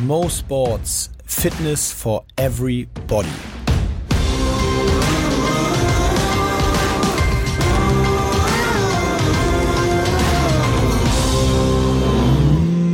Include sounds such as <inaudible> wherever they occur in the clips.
Mo Sports Fitness for Everybody.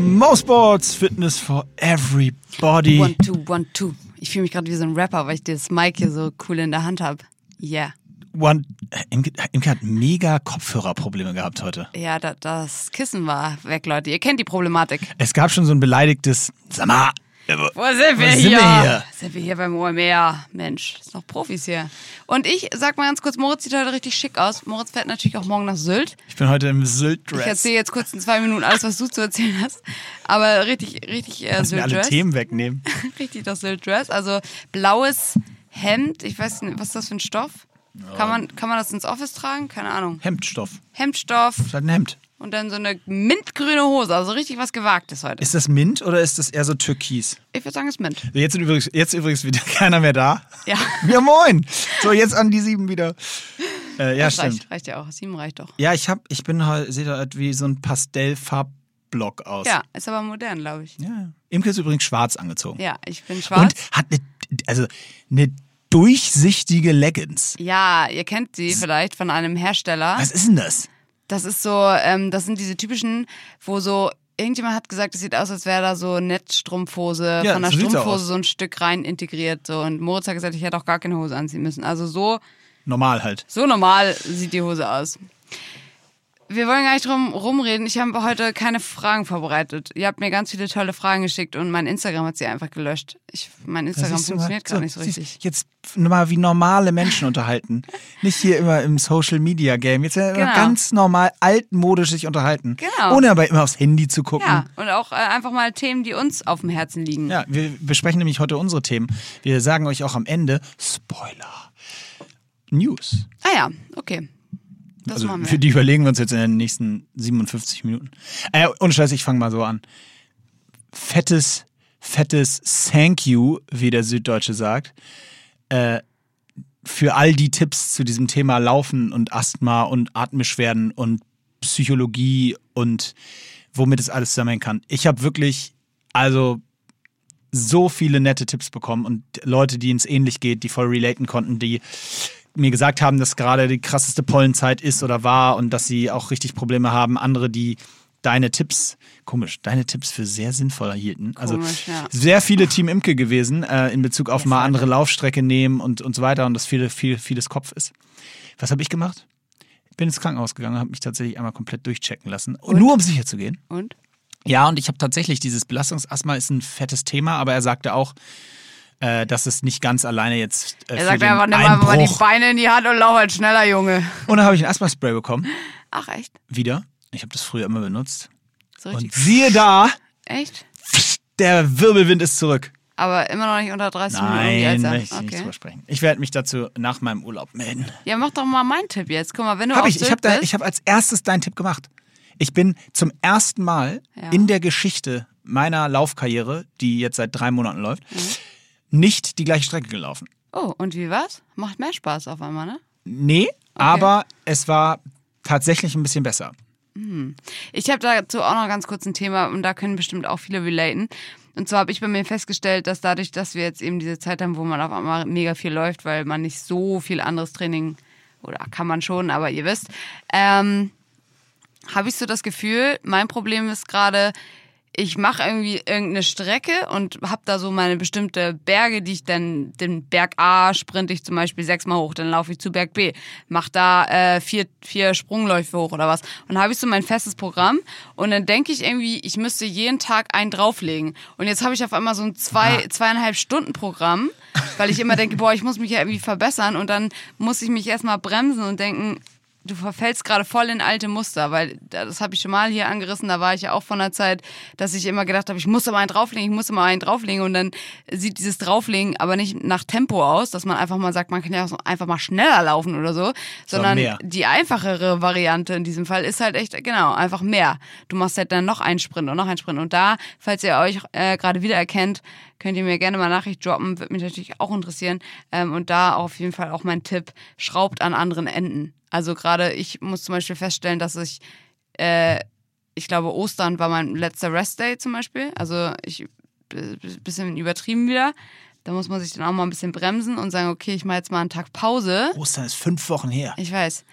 Mo Sports Fitness for Everybody. One, two, one, two. Ich fühle mich gerade wie so ein Rapper, weil ich das Mic hier so cool in der Hand habe. Yeah. One, Imke, Imke hat mega Kopfhörerprobleme gehabt heute. Ja, da, das Kissen war weg, Leute. Ihr kennt die Problematik. Es gab schon so ein beleidigtes, sag mal, äh, Wo sind wir sind hier? wir hier? Sind wir hier beim OMR? Mensch, ist noch Profis hier. Und ich sag mal ganz kurz, Moritz sieht heute richtig schick aus. Moritz fährt natürlich auch morgen nach Sylt. ich bin heute im Ich Sylt-Dress. erzähle jetzt kurz in zwei Minuten alles, was du zu erzählen hast. Aber richtig, richtig äh, Lass mir alle Sylt-Dress. Themen wegnehmen. <laughs> Richtig das Sylt-Dress. Also blaues Hemd. Ich weiß nicht, was ist das für ein Stoff? Kann man, kann man das ins Office tragen? Keine Ahnung. Hemdstoff. Hemdstoff Ist halt ein Hemd. und dann so eine mintgrüne Hose. Also richtig was Gewagtes heute. Ist das Mint oder ist das eher so Türkis? Ich würde sagen, es ist Mint. Jetzt, sind übrigens, jetzt übrigens wieder <laughs> keiner mehr da. Ja. Ja, moin. So, jetzt an die sieben wieder. Äh, ja, das stimmt. reicht, reicht ja auch. Sieben reicht doch. Ja, ich hab, ich bin seht ihr halt wie so ein Pastellfarbblock aus. Ja, ist aber modern, glaube ich. ja. Imke ist übrigens schwarz angezogen. Ja, ich bin Und schwarz. hat eine, also eine durchsichtige Leggings. Ja, ihr kennt sie vielleicht von einem Hersteller. Was ist denn das? Das ist so, ähm, das sind diese typischen, wo so, irgendjemand hat gesagt, es sieht aus, als wäre da so Netzstrumpfhose Ja, von der so sieht's Strumpfhose aus. so ein Stück rein integriert. So. Und Moritz hat gesagt, ich hätte auch gar keine Hose anziehen müssen. Also so, Normal halt. so normal sieht die Hose aus. Wir wollen gar nicht drum rumreden. Ich habe heute keine Fragen vorbereitet. Ihr habt mir ganz viele tolle Fragen geschickt und mein Instagram hat sie einfach gelöscht. Ich, mein Instagram du mal. funktioniert gerade nicht so siehst- richtig. Jetzt mal wie normale Menschen unterhalten. <laughs> Nicht hier immer im Social Media Game. Jetzt Genau. ganz normal altmodisch sich unterhalten. Genau. Ohne aber immer aufs Handy zu gucken. Ja, und auch äh, einfach mal Themen, die uns auf dem Herzen liegen. Ja, wir besprechen nämlich heute unsere Themen. Wir sagen euch auch am Ende Spoiler. News. Ah ja, okay. Das Also machen wir. für die überlegen wir uns jetzt in den nächsten 57 Minuten. Äh, ohne Scheiß, ich fange mal so an. Fettes, fettes Thank you, wie der Süddeutsche sagt, äh, für all die Tipps zu diesem Thema Laufen und Asthma und Atembeschwerden und Psychologie und womit es alles zusammenhängen kann. Ich habe wirklich, also so viele nette Tipps bekommen und Leute, denen es ähnlich geht, die voll relaten konnten, die mir gesagt haben, dass gerade die krasseste Pollenzeit ist oder war und dass sie auch richtig Probleme haben. Andere, die deine Tipps, komisch, deine Tipps für sehr sinnvoll hielten. also Komisch, ja. sehr viele Team Imke gewesen äh, in Bezug auf Yes, mal andere Laufstrecke nehmen und, und so weiter und das viele, viel, vieles Kopf ist. Was habe ich gemacht? Ich bin ins Krankenhaus gegangen, habe mich tatsächlich einmal komplett durchchecken lassen. Nur um sicher zu gehen. Und? Ja, und ich habe tatsächlich dieses Belastungsasthma ist ein fettes Thema, aber er sagte auch, äh, dass es nicht ganz alleine jetzt äh, Er sagt einfach, nimm einfach mal die Beine in die Hand und lauf halt schneller, Junge. Und dann habe ich ein Asthma-Spray bekommen, Ach, echt? wieder. Ich habe das früher immer benutzt. So Und richtig. siehe da, Echt? der Wirbelwind ist zurück. Aber immer noch nicht unter 30 Nein, Minuten. möchte Minuten. ich nicht Okay. drüber sprechen. Ich werde mich dazu nach meinem Urlaub melden. Ja, mach doch mal meinen Tipp jetzt. Guck mal, wenn du Hab auf ich. Ich Sylt habe bist, ich hab als erstes deinen Tipp gemacht. Ich bin zum ersten Mal Ja. in der Geschichte meiner Laufkarriere, die jetzt seit drei Monaten läuft, nicht die gleiche Strecke gelaufen. Oh, und wie war's? Macht mehr Spaß auf einmal, ne? Nee, aber es war tatsächlich ein bisschen besser. Ich habe dazu auch noch ganz kurz ein Thema und da können bestimmt auch viele relaten. Und zwar habe ich bei mir festgestellt, dass dadurch, dass wir jetzt eben diese Zeit haben, wo man auf einmal mega viel läuft, weil man nicht so viel anderes Training oder kann man schon, aber ihr wisst, ähm, habe ich so das Gefühl, mein Problem ist gerade, ich mache irgendwie irgendeine Strecke und habe da so meine bestimmte Berge, die ich dann, den Berg A sprinte ich zum Beispiel sechsmal hoch, dann laufe ich zu Berg B, mache da äh, vier, vier Sprungläufe hoch oder was. Und dann habe ich so mein festes Programm und dann denke ich irgendwie, ich müsste jeden Tag einen drauflegen. Und jetzt habe ich auf einmal so ein zwei, zweieinhalb Stunden Programm, weil ich immer denke, boah, ich muss mich ja irgendwie verbessern und dann muss ich mich erstmal bremsen und denken, du verfällst gerade voll in alte Muster, weil das habe ich schon mal hier angerissen, da war ich ja auch von der Zeit, dass ich immer gedacht habe, ich muss aber einen drauflegen, ich muss immer einen drauflegen und dann sieht dieses Drauflegen aber nicht nach Tempo aus, dass man einfach mal sagt, man kann ja einfach mal schneller laufen oder so, sondern mehr. die einfachere Variante in diesem Fall ist halt echt, genau, einfach mehr. Du machst halt dann noch einen Sprint und noch einen Sprint und da, falls ihr euch äh, gerade wieder erkennt, könnt ihr mir gerne mal Nachricht droppen, würde mich natürlich auch interessieren. Ähm, und da auf jeden Fall auch mein Tipp, schraubt an anderen Enden. Also gerade ich muss zum Beispiel feststellen, dass ich, äh, ich glaube, Ostern war mein letzter Restday zum Beispiel. Also ich ein bisschen übertrieben wieder. Da muss man sich dann auch mal ein bisschen bremsen und sagen, okay, ich mache jetzt mal einen Tag Pause. Ostern ist fünf Wochen her. Ich weiß.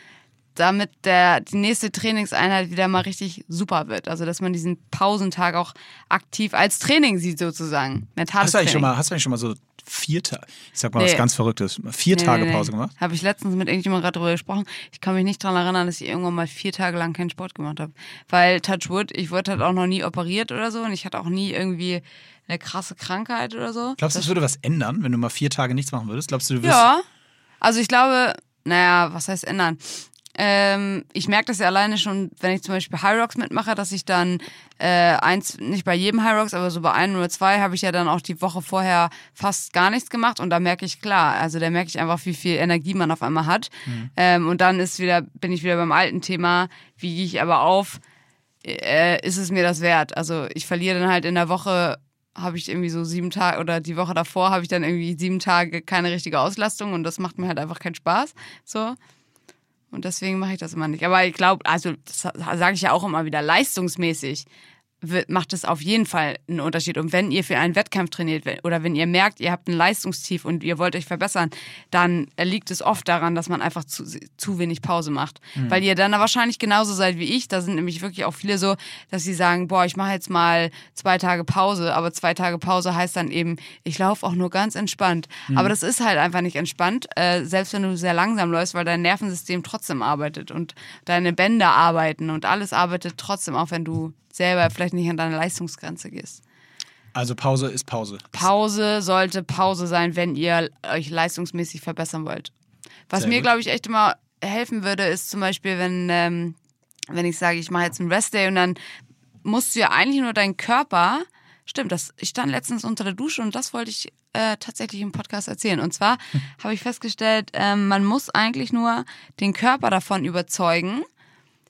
Damit der, die nächste Trainingseinheit wieder mal richtig super wird. Also, dass man diesen Pausentag auch aktiv als Training sieht, sozusagen. Mentales Hast du eigentlich Training. schon mal, hast du eigentlich schon mal so vier Tage, ich sag mal was Nee. ganz Verrücktes, vier Tage Pause gemacht? Habe ich letztens mit irgendjemandem gerade darüber gesprochen. Ich kann mich nicht daran erinnern, dass ich irgendwann mal vier Tage lang keinen Sport gemacht habe. Weil, touch wood, ich wurde halt auch noch nie operiert oder so und ich hatte auch nie irgendwie eine krasse Krankheit oder so. Glaubst du, es würde was ändern, wenn du mal vier Tage nichts machen würdest? Glaubst du, du wirst. Ja. Also ich glaube, naja, was heißt ändern? Ähm, ich merke das ja alleine schon, wenn ich zum Beispiel High Rocks mitmache, dass ich dann äh, eins, nicht bei jedem High Rocks, aber so bei einem oder zwei habe ich ja dann auch die Woche vorher fast gar nichts gemacht und da merke ich klar, also da merke ich einfach, wie viel Energie man auf einmal hat. Ähm, und dann ist wieder, bin ich wieder beim alten Thema, wie gehe ich aber auf, äh, ist es mir das wert? Also ich verliere dann halt in der Woche habe ich irgendwie so sieben Tage oder die Woche davor habe ich dann irgendwie sieben Tage keine richtige Auslastung und das macht mir halt einfach keinen Spaß. So. Und deswegen mache ich das immer nicht. Aber ich glaube, also das sage ich ja auch immer wieder, leistungsmäßig macht es auf jeden Fall einen Unterschied. Und wenn ihr für einen Wettkampf trainiert oder wenn ihr merkt, ihr habt ein Leistungstief und ihr wollt euch verbessern, dann liegt es oft daran, dass man einfach zu, zu wenig Pause macht. Weil ihr dann wahrscheinlich genauso seid wie ich. Da sind nämlich wirklich auch viele so, dass sie sagen, boah, ich mache jetzt mal zwei Tage Pause. Aber zwei Tage Pause heißt dann eben, ich laufe auch nur ganz entspannt. Aber das ist halt einfach nicht entspannt, äh, selbst wenn du sehr langsam läufst, weil dein Nervensystem trotzdem arbeitet und deine Bänder arbeiten und alles arbeitet trotzdem, auch wenn du selber vielleicht nicht an deine Leistungsgrenze gehst. Also Pause ist Pause. Pause sollte Pause sein, wenn ihr euch leistungsmäßig verbessern wollt. Was Sehr mir, glaube ich, echt immer helfen würde, ist zum Beispiel, wenn, ähm, wenn ich sage, ich mache jetzt einen Restday und dann musst du ja eigentlich nur deinen Körper, stimmt, das, ich stand letztens unter der Dusche und das wollte ich äh, tatsächlich im Podcast erzählen. Und zwar <laughs> habe ich festgestellt, ähm, man muss eigentlich nur den Körper davon überzeugen,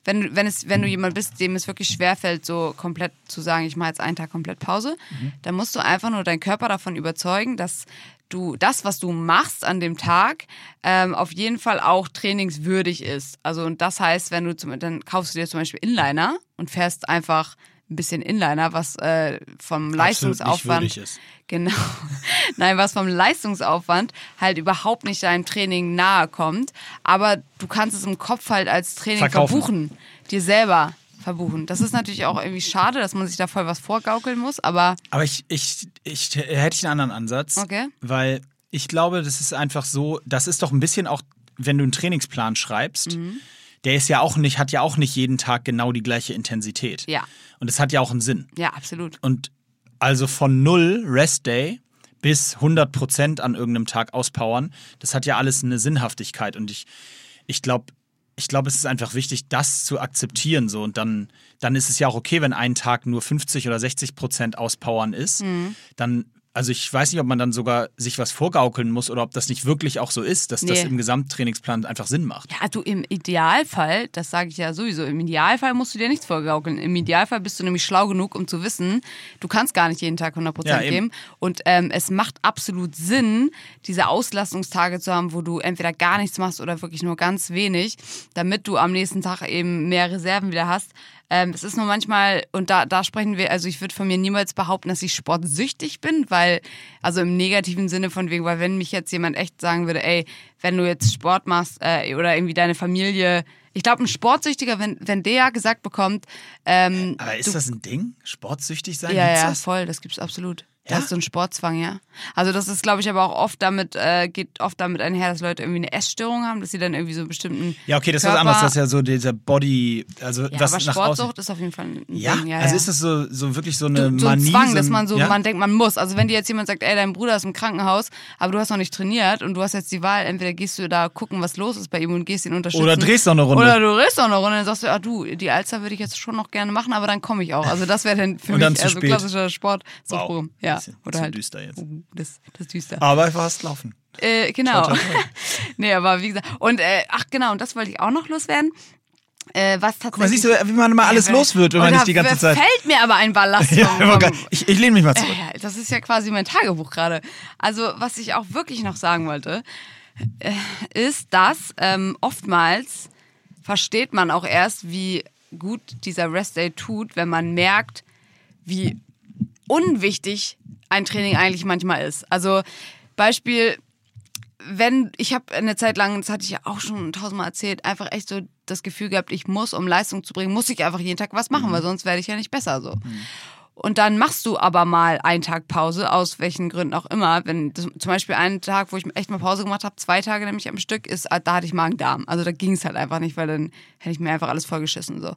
wenn, du- wenn, es, wenn du jemand bist, dem es wirklich schwerfällt, so komplett zu sagen, ich mache jetzt einen Tag komplett Pause, dann musst du einfach nur deinen Körper davon überzeugen, dass du das, was du machst an dem Tag, ähm, auf jeden Fall auch trainingswürdig ist. Also und das heißt, wenn du zum, dann kaufst du dir zum Beispiel Inliner und fährst einfach ein bisschen Inliner, was äh, vom nicht Leistungsaufwand würdig ist. Genau. <laughs> Nein, was vom Leistungsaufwand halt überhaupt nicht deinem Training nahe kommt. Aber du kannst es im Kopf halt als Training Verkaufen. verbuchen. Dir selber verbuchen. Das ist natürlich auch irgendwie schade, dass man sich da voll was vorgaukeln muss, aber Aber ich, ich, ich hätte ich einen anderen Ansatz. Okay. Weil ich glaube, das ist einfach so, das ist doch ein bisschen auch, wenn du einen Trainingsplan schreibst, Mhm. Der ist ja auch nicht, hat ja auch nicht jeden Tag genau die gleiche Intensität. ja, Und es hat ja auch einen Sinn. ja, absolut. Und also von null Rest Day bis 100 Prozent an irgendeinem Tag auspowern, das hat ja alles eine Sinnhaftigkeit. Und ich, ich glaube, ich glaube, es ist einfach wichtig, das zu akzeptieren. So. Und dann, dann ist es ja auch okay, wenn ein Tag nur 50 oder 60 Prozent auspowern ist. Dann, also ich weiß nicht, ob man dann sogar sich was vorgaukeln muss oder ob das nicht wirklich auch so ist, dass das Nee. im Gesamttrainingsplan einfach Sinn macht. Ja, du im Idealfall, das sage ich ja sowieso, im Idealfall musst du dir nichts vorgaukeln. Im Idealfall bist du nämlich schlau genug, um zu wissen, du kannst gar nicht jeden Tag 100% Ja, eben. geben. Und ähm, es macht absolut Sinn, diese Auslastungstage zu haben, wo du entweder gar nichts machst oder wirklich nur ganz wenig, damit du am nächsten Tag eben mehr Reserven wieder hast. Ähm, es ist nur manchmal, und da, da sprechen wir, also ich würde von mir niemals behaupten, dass ich sportsüchtig bin, weil, also im negativen Sinne von wegen, weil wenn mich jetzt jemand echt sagen würde, ey, wenn du jetzt Sport machst äh, oder irgendwie deine Familie, ich glaube, ein Sportsüchtiger, wenn, wenn der gesagt bekommt, ähm, Aber ist das ein Ding? Sportsüchtig sein? ja, ja, das? voll, das gibt's absolut. Da Ja? ist so ein Sportzwang, ja. Also das ist, glaube ich, aber auch oft damit, äh, geht oft damit einher, dass Leute irgendwie eine Essstörung haben, dass sie dann irgendwie so einen bestimmten Ja, okay, das ist was Körper- anderes. Das ist ja so dieser Body, also Ja, was aber nach außen. Sportsucht ist auf jeden Fall ein Ja? Ding. Ja, also ja. ist das so, so wirklich so eine so ein Manie? Zwang, so dass ein- man so, ja? man denkt, man muss. Also wenn dir jetzt jemand sagt, ey, dein Bruder ist im Krankenhaus, aber du hast noch nicht trainiert und du hast jetzt die Wahl, entweder gehst du da gucken, was los ist bei ihm und gehst ihn unterstützen. Oder drehst noch eine Runde. Oder du drehst noch eine Runde und dann sagst du, ah du, die Alster würde ich jetzt schon noch gerne machen, aber dann komme ich auch. Also das wäre dann für Und dann mich zu eher so spät. klassischer Sport. Wow. Ja. Oder halt. düster jetzt. Das, das ist düster. Aber fast laufen. Äh, genau. <laughs> Nee, aber wie gesagt. Und äh, ach genau, und das wollte ich auch noch loswerden. Äh, was tatsächlich. Guck mal, siehst du, wie man mal alles Ja, los wird, wenn man nicht die ganze Zeit. fällt mir aber ein Ballast <laughs> Ja, ich, ich lehne mich mal zurück. ja, das ist ja quasi mein Tagebuch gerade. Also, was ich auch wirklich noch sagen wollte, äh, ist, dass ähm, oftmals versteht man auch erst, wie gut dieser Rest Day tut, wenn man merkt, wie unwichtig ein Training eigentlich manchmal ist. Also Beispiel, wenn ich habe eine Zeit lang, das hatte ich ja auch schon tausendmal erzählt, einfach echt so das Gefühl gehabt, ich muss, um Leistung zu bringen, muss ich einfach jeden Tag was machen, weil sonst werde ich ja nicht besser so. Und dann machst du aber mal einen Tag Pause, aus welchen Gründen auch immer. Wenn das, zum Beispiel einen Tag, wo ich echt mal Pause gemacht habe, zwei Tage nämlich am Stück, ist, da hatte ich Magen-Darm. Also da ging es halt einfach nicht, weil dann hätte ich mir einfach alles vollgeschissen so.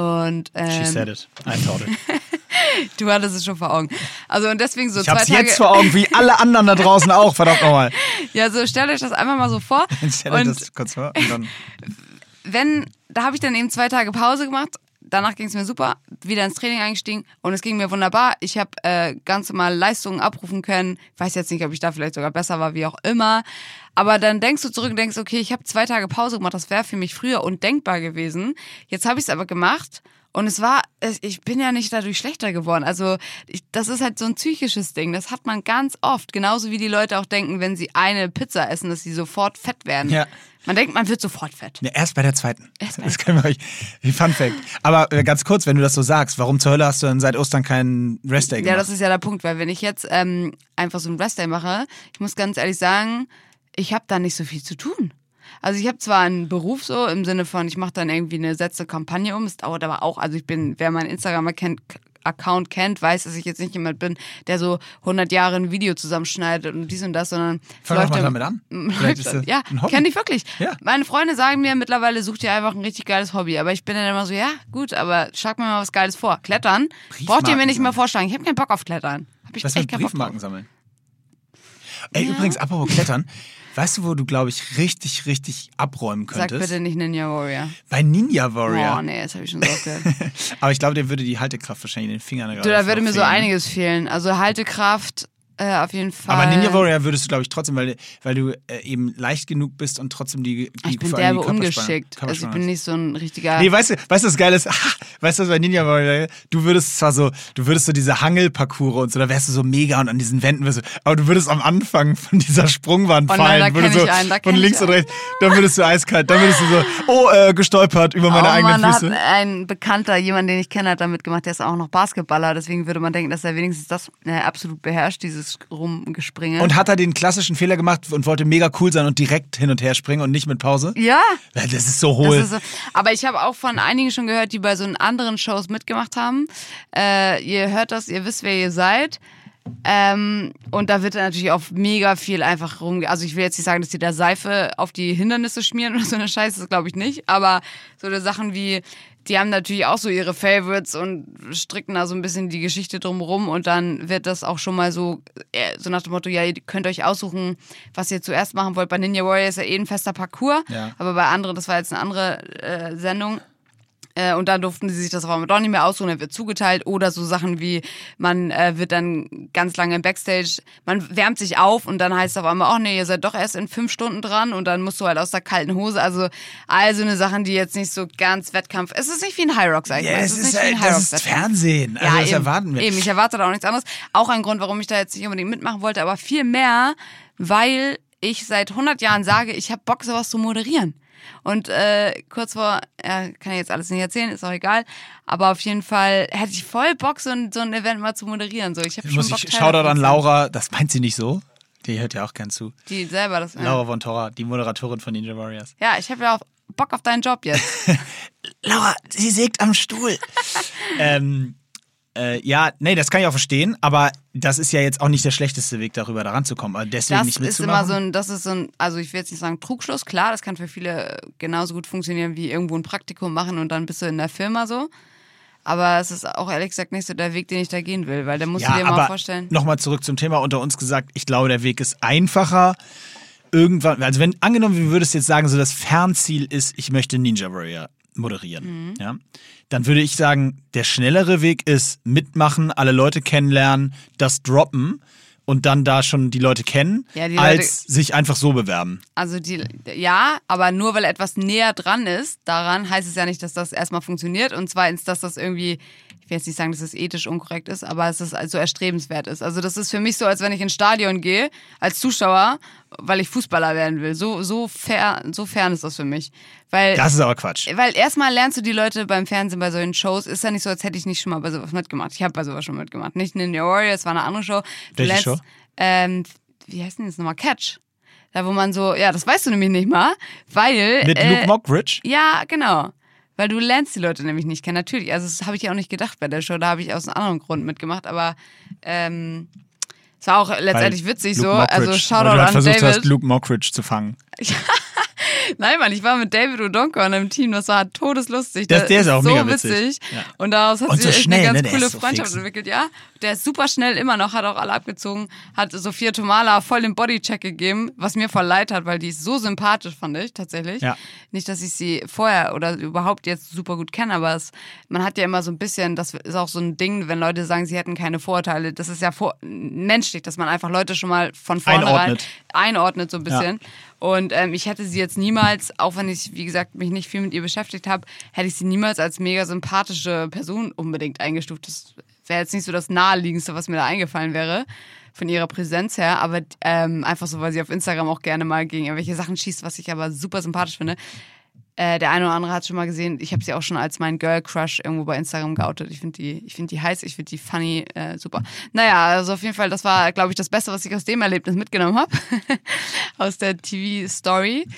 Und She ähm, said it. I thought it. <laughs> <laughs> du hattest es schon vor Augen. Also und deswegen so Ich zwei hab's Tage. jetzt vor Augen, wie alle anderen da draußen auch, <laughs> verdammt nochmal. Ja, so stellt euch das einfach mal so vor. <laughs> Stell dir Und das kurz vor. Und dann, wenn, da habe ich dann eben zwei Tage Pause gemacht. Danach ging es mir super, wieder ins Training eingestiegen und es ging mir wunderbar. Ich habe äh, ganz normal Leistungen abrufen können. Ich weiß jetzt nicht, ob ich da vielleicht sogar besser war, wie auch immer. Aber dann denkst du zurück und denkst, okay, ich habe zwei Tage Pause gemacht, das wäre für mich früher undenkbar gewesen. Jetzt habe ich es aber gemacht und es war, ich bin ja nicht dadurch schlechter geworden. Also ich, das ist halt so ein psychisches Ding. Das hat man ganz oft. Genauso wie die Leute auch denken, wenn sie eine Pizza essen, dass sie sofort fett werden. Ja. Man denkt, man wird sofort fett. ja, erst bei der zweiten. Erst bei Das können wir euch. Wie Fun Fact. Aber äh, ganz kurz, wenn du das so sagst, warum zur Hölle hast du dann seit Ostern keinen Rest Day Ja, gemacht? das ist ja der Punkt, weil wenn ich jetzt ähm, einfach so einen Rest-Day mache, ich muss ganz ehrlich sagen, ich habe da nicht so viel zu tun. Also ich habe zwar einen Beruf so im Sinne von, ich mache dann irgendwie eine Sätze Kampagne um, es dauert aber auch, also ich bin, wer meinen Instagram-Account Account kennt, weiß, dass ich jetzt nicht jemand bin, der so 100 Jahre ein Video zusammenschneidet und dies und das, sondern Fang doch mal ja- damit an. <laughs> Ja, kenne ich wirklich. Ja. Meine Freunde sagen mir mittlerweile, such dir einfach ein richtig geiles Hobby. Aber ich bin dann immer so, ja, gut, aber schlag mir mal was Geiles vor. Klettern braucht ihr mir nicht mehr vorschlagen. Ich habe keinen Bock auf Klettern. Hab ich Was echt mit Briefmarken sammeln? Ey, übrigens, apropos Klettern. Weißt du, wo du, glaube ich, richtig, richtig abräumen Sag könntest? bitte nicht Ninja Warrior. Bei Ninja Warrior. Oh, nee, das habe ich schon so oft gehört. <laughs> Aber ich glaube, der würde die Haltekraft wahrscheinlich in den Fingern Du, da würde mir so einiges fehlen. Also Haltekraft äh, auf jeden Fall. Aber Ninja Warrior würdest du, glaube ich, trotzdem, weil, weil du äh, eben leicht genug bist und trotzdem die, die Ich bin derbe ungeschickt. Also ich bin nicht so ein richtiger. Nee, weißt du, weißt du, was geil ist? <laughs> Weißt du, was bei Ninja Warrior, du würdest zwar so, du würdest so diese Hangelparcours und so, da wärst du so mega und an diesen Wänden wirst du, aber du würdest am Anfang von dieser Sprungwand Oh nein, da fallen, kenn so ich einen, da von ich links und rechts, dann würdest du eiskalt, dann würdest du so, oh, äh, gestolpert über meine oh eigenen Mann, da hat Füße. ein Bekannter, jemand, den ich kenne, hat damit gemacht, der ist auch noch Basketballer. Deswegen würde man denken, dass er wenigstens das äh, absolut beherrscht, dieses Rumgespringe. Und hat er den klassischen Fehler gemacht und wollte mega cool sein und direkt hin und her springen und nicht mit Pause? ja, Das ist so hohl. Ist so. Aber ich habe auch von einigen schon gehört, die bei so anderen Shows mitgemacht haben. Äh, ihr hört das, ihr wisst, wer ihr seid. Ähm, und da wird natürlich auch mega viel einfach rum. Also ich will jetzt nicht sagen, dass die da Seife auf die Hindernisse schmieren oder so eine Scheiße, das glaube ich nicht. Aber so eine Sachen wie, die haben natürlich auch so ihre Favorites und stricken da so ein bisschen die Geschichte drumrum und dann wird das auch schon mal so, äh, so nach dem Motto, ja, ihr könnt euch aussuchen, was ihr zuerst machen wollt. Bei Ninja Warrior ist ja eh ein fester Parcours, Ja. aber bei anderen, das war jetzt eine andere äh, Sendung. Äh, und dann durften sie sich das auf einmal doch nicht mehr aussuchen, er wird zugeteilt. Oder so Sachen wie, man äh, wird dann ganz lange im Backstage, man wärmt sich auf und dann heißt es auf einmal, oh nee, ihr seid doch erst in fünf Stunden dran und dann musst du halt aus der kalten Hose. Also all so eine Sachen, die jetzt nicht so ganz Wettkampf. Es ist nicht wie ein High Rock, sag ich ja, mal. es ist, nicht wie ein halt, das ist. Fernsehen. Also das eben, erwarten wir. Eben, ich erwarte da auch nichts anderes. Auch ein Grund, warum ich da jetzt nicht unbedingt mitmachen wollte, aber viel mehr, weil ich seit 100 Jahren sage, ich habe Bock, sowas zu moderieren. Und äh, kurz vor, ja, kann ich jetzt alles nicht erzählen, ist auch egal. Aber auf jeden Fall hätte ich voll Bock, so ein, so ein Event mal zu moderieren. So, ich habe schon Bock, ich, Shoutout an. Laura, das meint sie nicht so. Die hört ja auch gern zu. Die selber das. Ja, Laura von Torra, die Moderatorin von Ninja Warriors. ja ich habe ja auch Bock auf deinen Job jetzt. <laughs> Laura, sie sägt am Stuhl. <laughs> ähm, äh, ja, nee, das kann ich auch verstehen, aber das ist ja jetzt auch nicht der schlechteste Weg, darüber da ranzukommen. Aber deswegen Das nicht ist immer mitzumachen. so ein, das ist so ein, also ich will jetzt nicht sagen Trugschluss, klar, das kann für viele genauso gut funktionieren wie irgendwo ein Praktikum machen und dann bist du in der Firma so. Aber es ist auch ehrlich gesagt nicht so der Weg, den ich da gehen will, weil da musst ja, du dir mal vorstellen. nochmal zurück zum Thema unter uns gesagt, ich glaube, der Weg ist einfacher. Irgendwann, also wenn angenommen, du würdest jetzt sagen, so das Fernziel ist, ich möchte Ninja Warrior moderieren, Mhm. ja, dann würde ich sagen, der schnellere Weg ist mitmachen, alle Leute kennenlernen, das droppen und dann da schon die Leute kennen, Ja, die als sich einfach so bewerben. Also die, ja, aber nur weil etwas näher dran ist, daran heißt es ja nicht, dass das erstmal funktioniert und zweitens, dass das irgendwie ich will jetzt nicht sagen, dass es ethisch unkorrekt ist, aber es ist also erstrebenswert ist. Also das ist für mich so, als wenn ich ins Stadion gehe als Zuschauer, weil ich Fußballer werden will. So so fair, so fern ist das für mich, weil Das ist aber Quatsch. weil erstmal lernst du die Leute beim Fernsehen bei solchen Shows. Ist ja nicht so, als hätte ich nicht schon mal bei sowas mitgemacht. Ich habe bei sowas schon mitgemacht. Nicht Ninja Warriors, war eine andere Show. Du Welche lernst, Show? Ähm, wie heißt denn das nochmal? Catch. Da wo man so, ja, das weißt du nämlich nicht mal, weil Mit äh, Luke Mockridge? ja, genau. Weil du lernst die Leute nämlich nicht kennen. Natürlich, also das habe ich ja auch nicht gedacht bei der Show. Da habe ich aus einem anderen Grund mitgemacht, aber ähm, es war auch letztendlich witzig Luke so. Mockridge, Also weil Shoutout du halt an versucht David. hast, Luke Mockridge zu fangen. <laughs> Nein, Mann, ich war mit David Odonkor im Team. Das war todeslustig. Das- der ist auch so mega witzig. Ja. Und daraus hat Und sich so echt schnell, eine ne? ganz Der coole ist so Freundschaft fix. entwickelt. Ja, der ist super schnell immer noch, hat auch alle abgezogen, hat Sophia Tomala voll den Bodycheck gegeben, was mir voll leid hat, weil die ist so sympathisch, fand ich tatsächlich. Ja. Nicht, dass ich sie vorher oder überhaupt jetzt super gut kenne, aber es, man hat ja immer so ein bisschen, das ist auch so ein Ding, wenn Leute sagen, sie hätten keine Vorurteile. Das ist ja vor, menschlich, dass man einfach Leute schon mal von vornherein Einordnet. einordnet so ein bisschen. Und ähm, ich hätte sie jetzt niemals, auch wenn ich, wie gesagt, mich nicht viel mit ihr beschäftigt habe, hätte ich sie niemals als mega sympathische Person unbedingt eingestuft. Das wäre jetzt nicht so das Naheliegendste, was mir da eingefallen wäre, von ihrer Präsenz her. Aber ähm, einfach so, weil sie auf Instagram auch gerne mal gegen irgendwelche Sachen schießt, was ich aber super sympathisch finde. Äh, der eine oder andere hat schon mal gesehen, ich habe sie auch schon als mein Girl Crush irgendwo bei Instagram geoutet. Ich finde die, ich die heiß, ich finde die funny, äh, super. Naja, also auf jeden Fall, das war, glaube ich, das Beste, was ich aus dem Erlebnis mitgenommen habe. <laughs> aus der TV-Story.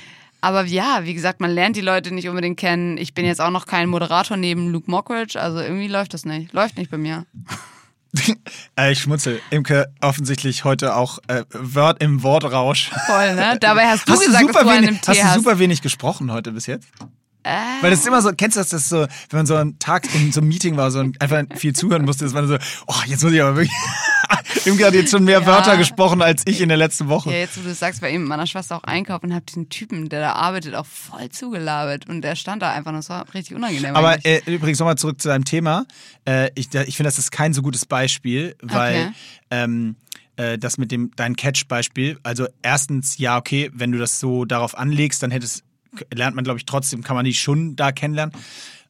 Aber ja, wie gesagt, man lernt die Leute nicht unbedingt kennen. Ich bin jetzt auch noch kein Moderator neben Luke Mockridge, also irgendwie läuft das nicht. Läuft nicht bei mir. <laughs> <laughs> Ich schmunzel. Imke offensichtlich heute auch äh, Wort im Wortrausch. Voll, ne? Dabei hast du hast gesagt, du super dass du wenig, hast. du super wenig gesprochen heute bis jetzt? Äh, Weil das ist immer so, kennst du das, das ist so, wenn man so einen Tag in so einem Meeting war so und einfach viel zuhören musste, das war so, oh, jetzt muss ich aber wirklich. <laughs> Imke hat jetzt schon mehr Ja. Wörter gesprochen als ich in der letzten Woche. Ja, jetzt wo du sagst, eben mit meiner Schwester auch einkaufen und hab diesen Typen, der da arbeitet, auch voll zugelabert. Und der stand da einfach und es war richtig unangenehm. Aber äh, übrigens nochmal zurück zu deinem Thema. Äh, ich ich finde, das ist kein so gutes Beispiel, weil Okay. ähm, äh, das mit dem dein Catch-Beispiel, also erstens, ja, okay, wenn du das so darauf anlegst, dann hättest, lernt man, glaube ich, trotzdem, kann man die schon da kennenlernen.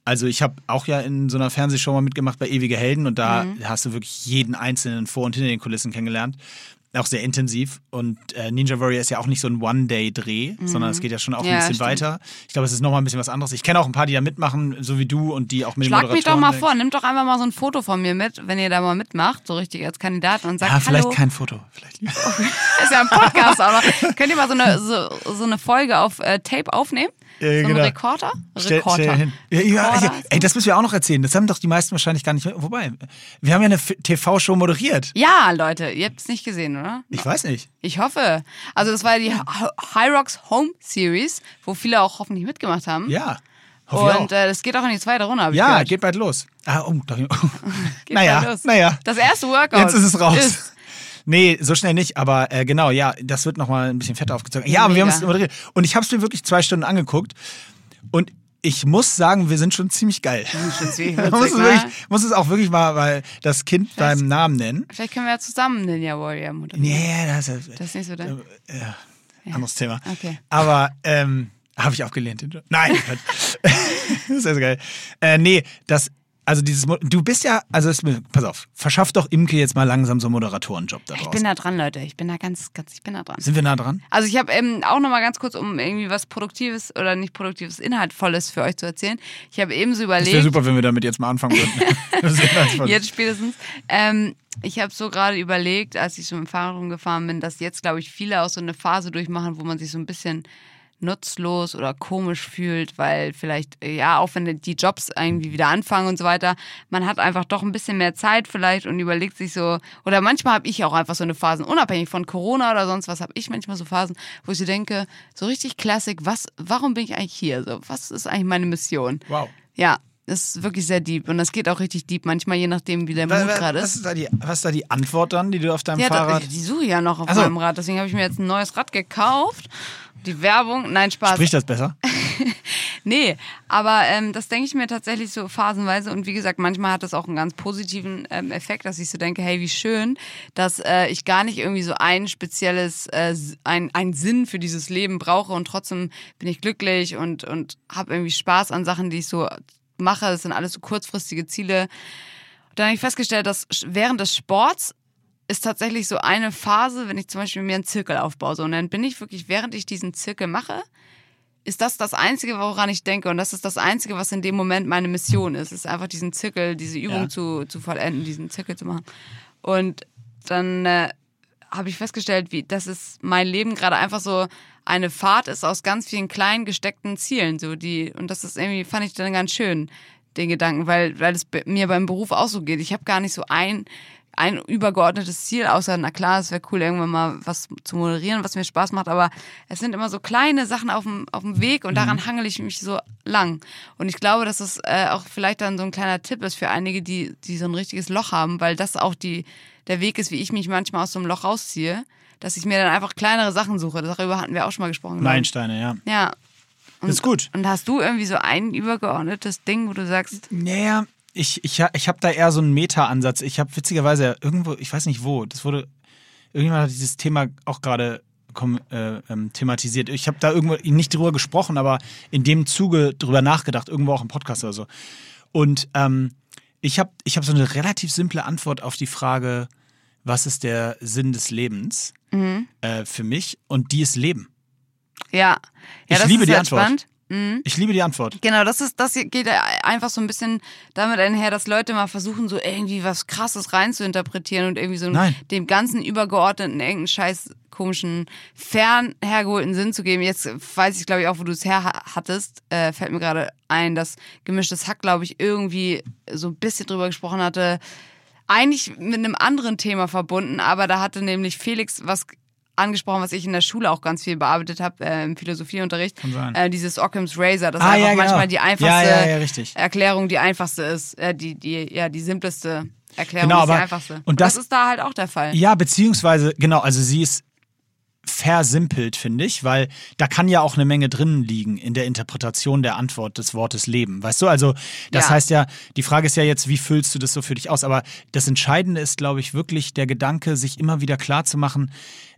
Also ich habe auch ja in so einer Fernsehshow mal mitgemacht bei Ewige Helden und da Mhm. hast du wirklich jeden einzelnen vor und hinter den Kulissen kennengelernt. Auch sehr intensiv. Und äh, Ninja Warrior ist ja auch nicht so ein One-Day-Dreh, sondern es geht ja schon auch Mhm. Ja, ein bisschen stimmt. weiter. Ich glaube, es ist nochmal ein bisschen was anderes. Ich kenne auch ein paar, die da mitmachen, so wie du und die auch mit Schlag den mich doch mal Moderatoren- vor, nimmt doch einfach mal so ein Foto von mir mit, wenn ihr da mal mitmacht, so richtig als Kandidat und sagt, Ja, vielleicht hallo. kein Foto. Vielleicht. <laughs> ist ja ein Podcast, aber könnt ihr mal so eine, so, so eine Folge auf äh, Tape aufnehmen? Ja, so genau. Rekorder? Stell, Rekorder. stell hin. Ja, ja, ja, ey, das müssen wir auch noch erzählen. Das haben doch die meisten wahrscheinlich gar nicht. Wobei, wir haben ja eine TV-Show moderiert. Ja, Leute, ihr habt es nicht gesehen, oder? Ich weiß nicht. Ich hoffe. Also das war die High Rocks Home Series, wo viele auch hoffentlich mitgemacht haben. Ja. Und äh, das geht auch in die zweite Runde, ja, geht bald los. Ah, oh, da, <laughs> Geht naja, bald los. naja. Das erste Workout. Jetzt ist es raus. Ist. Nee, so schnell nicht, aber äh, genau, ja, das wird nochmal ein bisschen fett aufgezogen. Ja, aber wir haben Mega. es moderiert. Und ich habe es mir wirklich zwei Stunden angeguckt. Und ich muss sagen, wir sind schon ziemlich geil. Ziemlich <laughs> Man muss, es ne? wirklich, muss es auch wirklich mal, mal das Kind beim Namen nennen. Vielleicht können wir ja zusammen Ninja Warrior moderieren. Nee, das ist, Das ist nicht so dein... anderes Thema. Okay. Aber ähm, habe ich abgelehnt. Nein, <laughs> das ist ja so geil. Äh, nee, das, also dieses, du bist ja, also es, pass auf, verschaff doch Imke jetzt mal langsam so einen Moderatorenjob da Ich draußen. bin da dran, Leute. Ich bin da ganz, ganz, ich bin da dran. Sind wir nah dran? Also ich habe ähm, auch noch mal ganz kurz, um irgendwie was Produktives oder nicht Produktives, Inhaltvolles für euch zu erzählen. Ich habe ebenso Das wäre überlegt, super, wenn wir damit jetzt mal anfangen würden. <laughs> Jetzt spätestens, ähm, ich habe so gerade überlegt, als ich so dem Fahrrad rumgefahren bin, dass jetzt, glaube ich, viele auch so eine Phase durchmachen, wo man sich so ein bisschen nutzlos oder komisch fühlt, weil vielleicht, ja, auch wenn die Jobs irgendwie wieder anfangen und so weiter, man hat einfach doch ein bisschen mehr Zeit vielleicht und überlegt sich so, oder manchmal habe ich auch einfach so eine Phasen, unabhängig von Corona oder sonst was, habe ich manchmal so Phasen, wo ich so denke, so richtig Klassik, was, warum bin ich eigentlich hier? So, was ist eigentlich meine Mission? Wow. Ja, das ist wirklich sehr deep und das geht auch richtig deep, manchmal je nachdem, wie der Mut gerade ist. da die, was ist da die Antwort dann, die du auf deinem Ja, da, Fahrrad... die suche ich ja noch auf Ach so. meinem Rad, deswegen habe ich mir jetzt ein neues Rad gekauft. Die Werbung, nein, Spaß. Spricht das besser? <laughs> Nee, aber ähm, das denke ich mir tatsächlich so phasenweise und wie gesagt, manchmal hat das auch einen ganz positiven ähm, Effekt, dass ich so denke, hey, wie schön, dass äh, ich gar nicht irgendwie so ein spezielles, äh, ein, ein Sinn für dieses Leben brauche und trotzdem bin ich glücklich und, und habe irgendwie Spaß an Sachen, die ich so mache. Das sind alles so kurzfristige Ziele. dann habe ich festgestellt, dass während des Sports ist tatsächlich so eine Phase, wenn ich zum Beispiel mir einen Zirkel aufbaue. So, und dann bin ich wirklich, während ich diesen Zirkel mache, ist das das Einzige, woran ich denke. Und das ist das Einzige, was in dem Moment meine Mission ist. ist einfach diesen Zirkel, diese Übung Ja. zu, zu vollenden, diesen Zirkel zu machen. Und dann äh, habe ich festgestellt, wie dass es mein Leben gerade einfach so eine Fahrt ist aus ganz vielen kleinen gesteckten Zielen. So die, und das ist irgendwie, fand ich dann ganz schön, den Gedanken, weil, weil es mir beim Beruf auch so geht. Ich habe gar nicht so ein, ein übergeordnetes Ziel, außer, na klar, es wäre cool, irgendwann mal was zu moderieren, was mir Spaß macht, aber es sind immer so kleine Sachen auf dem, auf dem Weg und daran hangel ich mich so lang. Und ich glaube, dass das äh, auch vielleicht dann so ein kleiner Tipp ist für einige, die, die so ein richtiges Loch haben, weil das auch die, der Weg ist, wie ich mich manchmal aus so einem Loch rausziehe, dass ich mir dann einfach kleinere Sachen suche. Darüber hatten wir auch schon mal gesprochen. Meilensteine, ja. Ja. Und, Das ist gut. Und hast du irgendwie so ein übergeordnetes Ding, wo du sagst, Naja, ich, ich, ich habe da eher so einen Meta-Ansatz. Ich habe witzigerweise irgendwo, ich weiß nicht wo, das wurde, irgendjemand hat dieses Thema auch gerade äh, ähm, thematisiert. Ich habe da irgendwo nicht drüber gesprochen, aber in dem Zuge drüber nachgedacht, irgendwo auch im Podcast oder so. Und ähm, ich habe ich hab so eine relativ simple Antwort auf die Frage, was ist der Sinn des Lebens äh, für mich? Und die ist Leben. ja, ja Ich das liebe ist die Antwort. spannend. Mhm. Ich liebe die Antwort. Genau, das ist, das geht einfach so ein bisschen damit einher, dass Leute mal versuchen, so irgendwie was krasses rein zu interpretieren und irgendwie so Nein. dem ganzen übergeordneten irgendeinen scheiß komischen, fern hergeholten Sinn zu geben. Jetzt weiß ich, glaube ich, auch, wo du es her ha- hattest, äh, fällt mir gerade ein, dass gemischtes Hack, glaube ich, irgendwie so ein bisschen drüber gesprochen hatte. Eigentlich mit einem anderen Thema verbunden, aber da hatte nämlich Felix was angesprochen, was ich in der Schule auch ganz viel bearbeitet habe, äh, im Philosophieunterricht. Kann sein. Äh, dieses Occam's Razor, das Ah, einfach ja, genau. manchmal die einfachste Ja, ja. Erklärung die einfachste ist, äh, die, die, ja, die simpleste Erklärung Genau, ist die aber- einfachste. und das- ist da halt auch der Fall. Ja, beziehungsweise, genau, also sie ist versimpelt, finde ich, weil da kann ja auch eine Menge drin liegen in der Interpretation der Antwort des Wortes Leben. Weißt du, also das Ja. heißt ja, die Frage ist ja jetzt, wie füllst du das so für dich aus? Aber das Entscheidende ist, glaube ich, wirklich der Gedanke, sich immer wieder klar zu machen,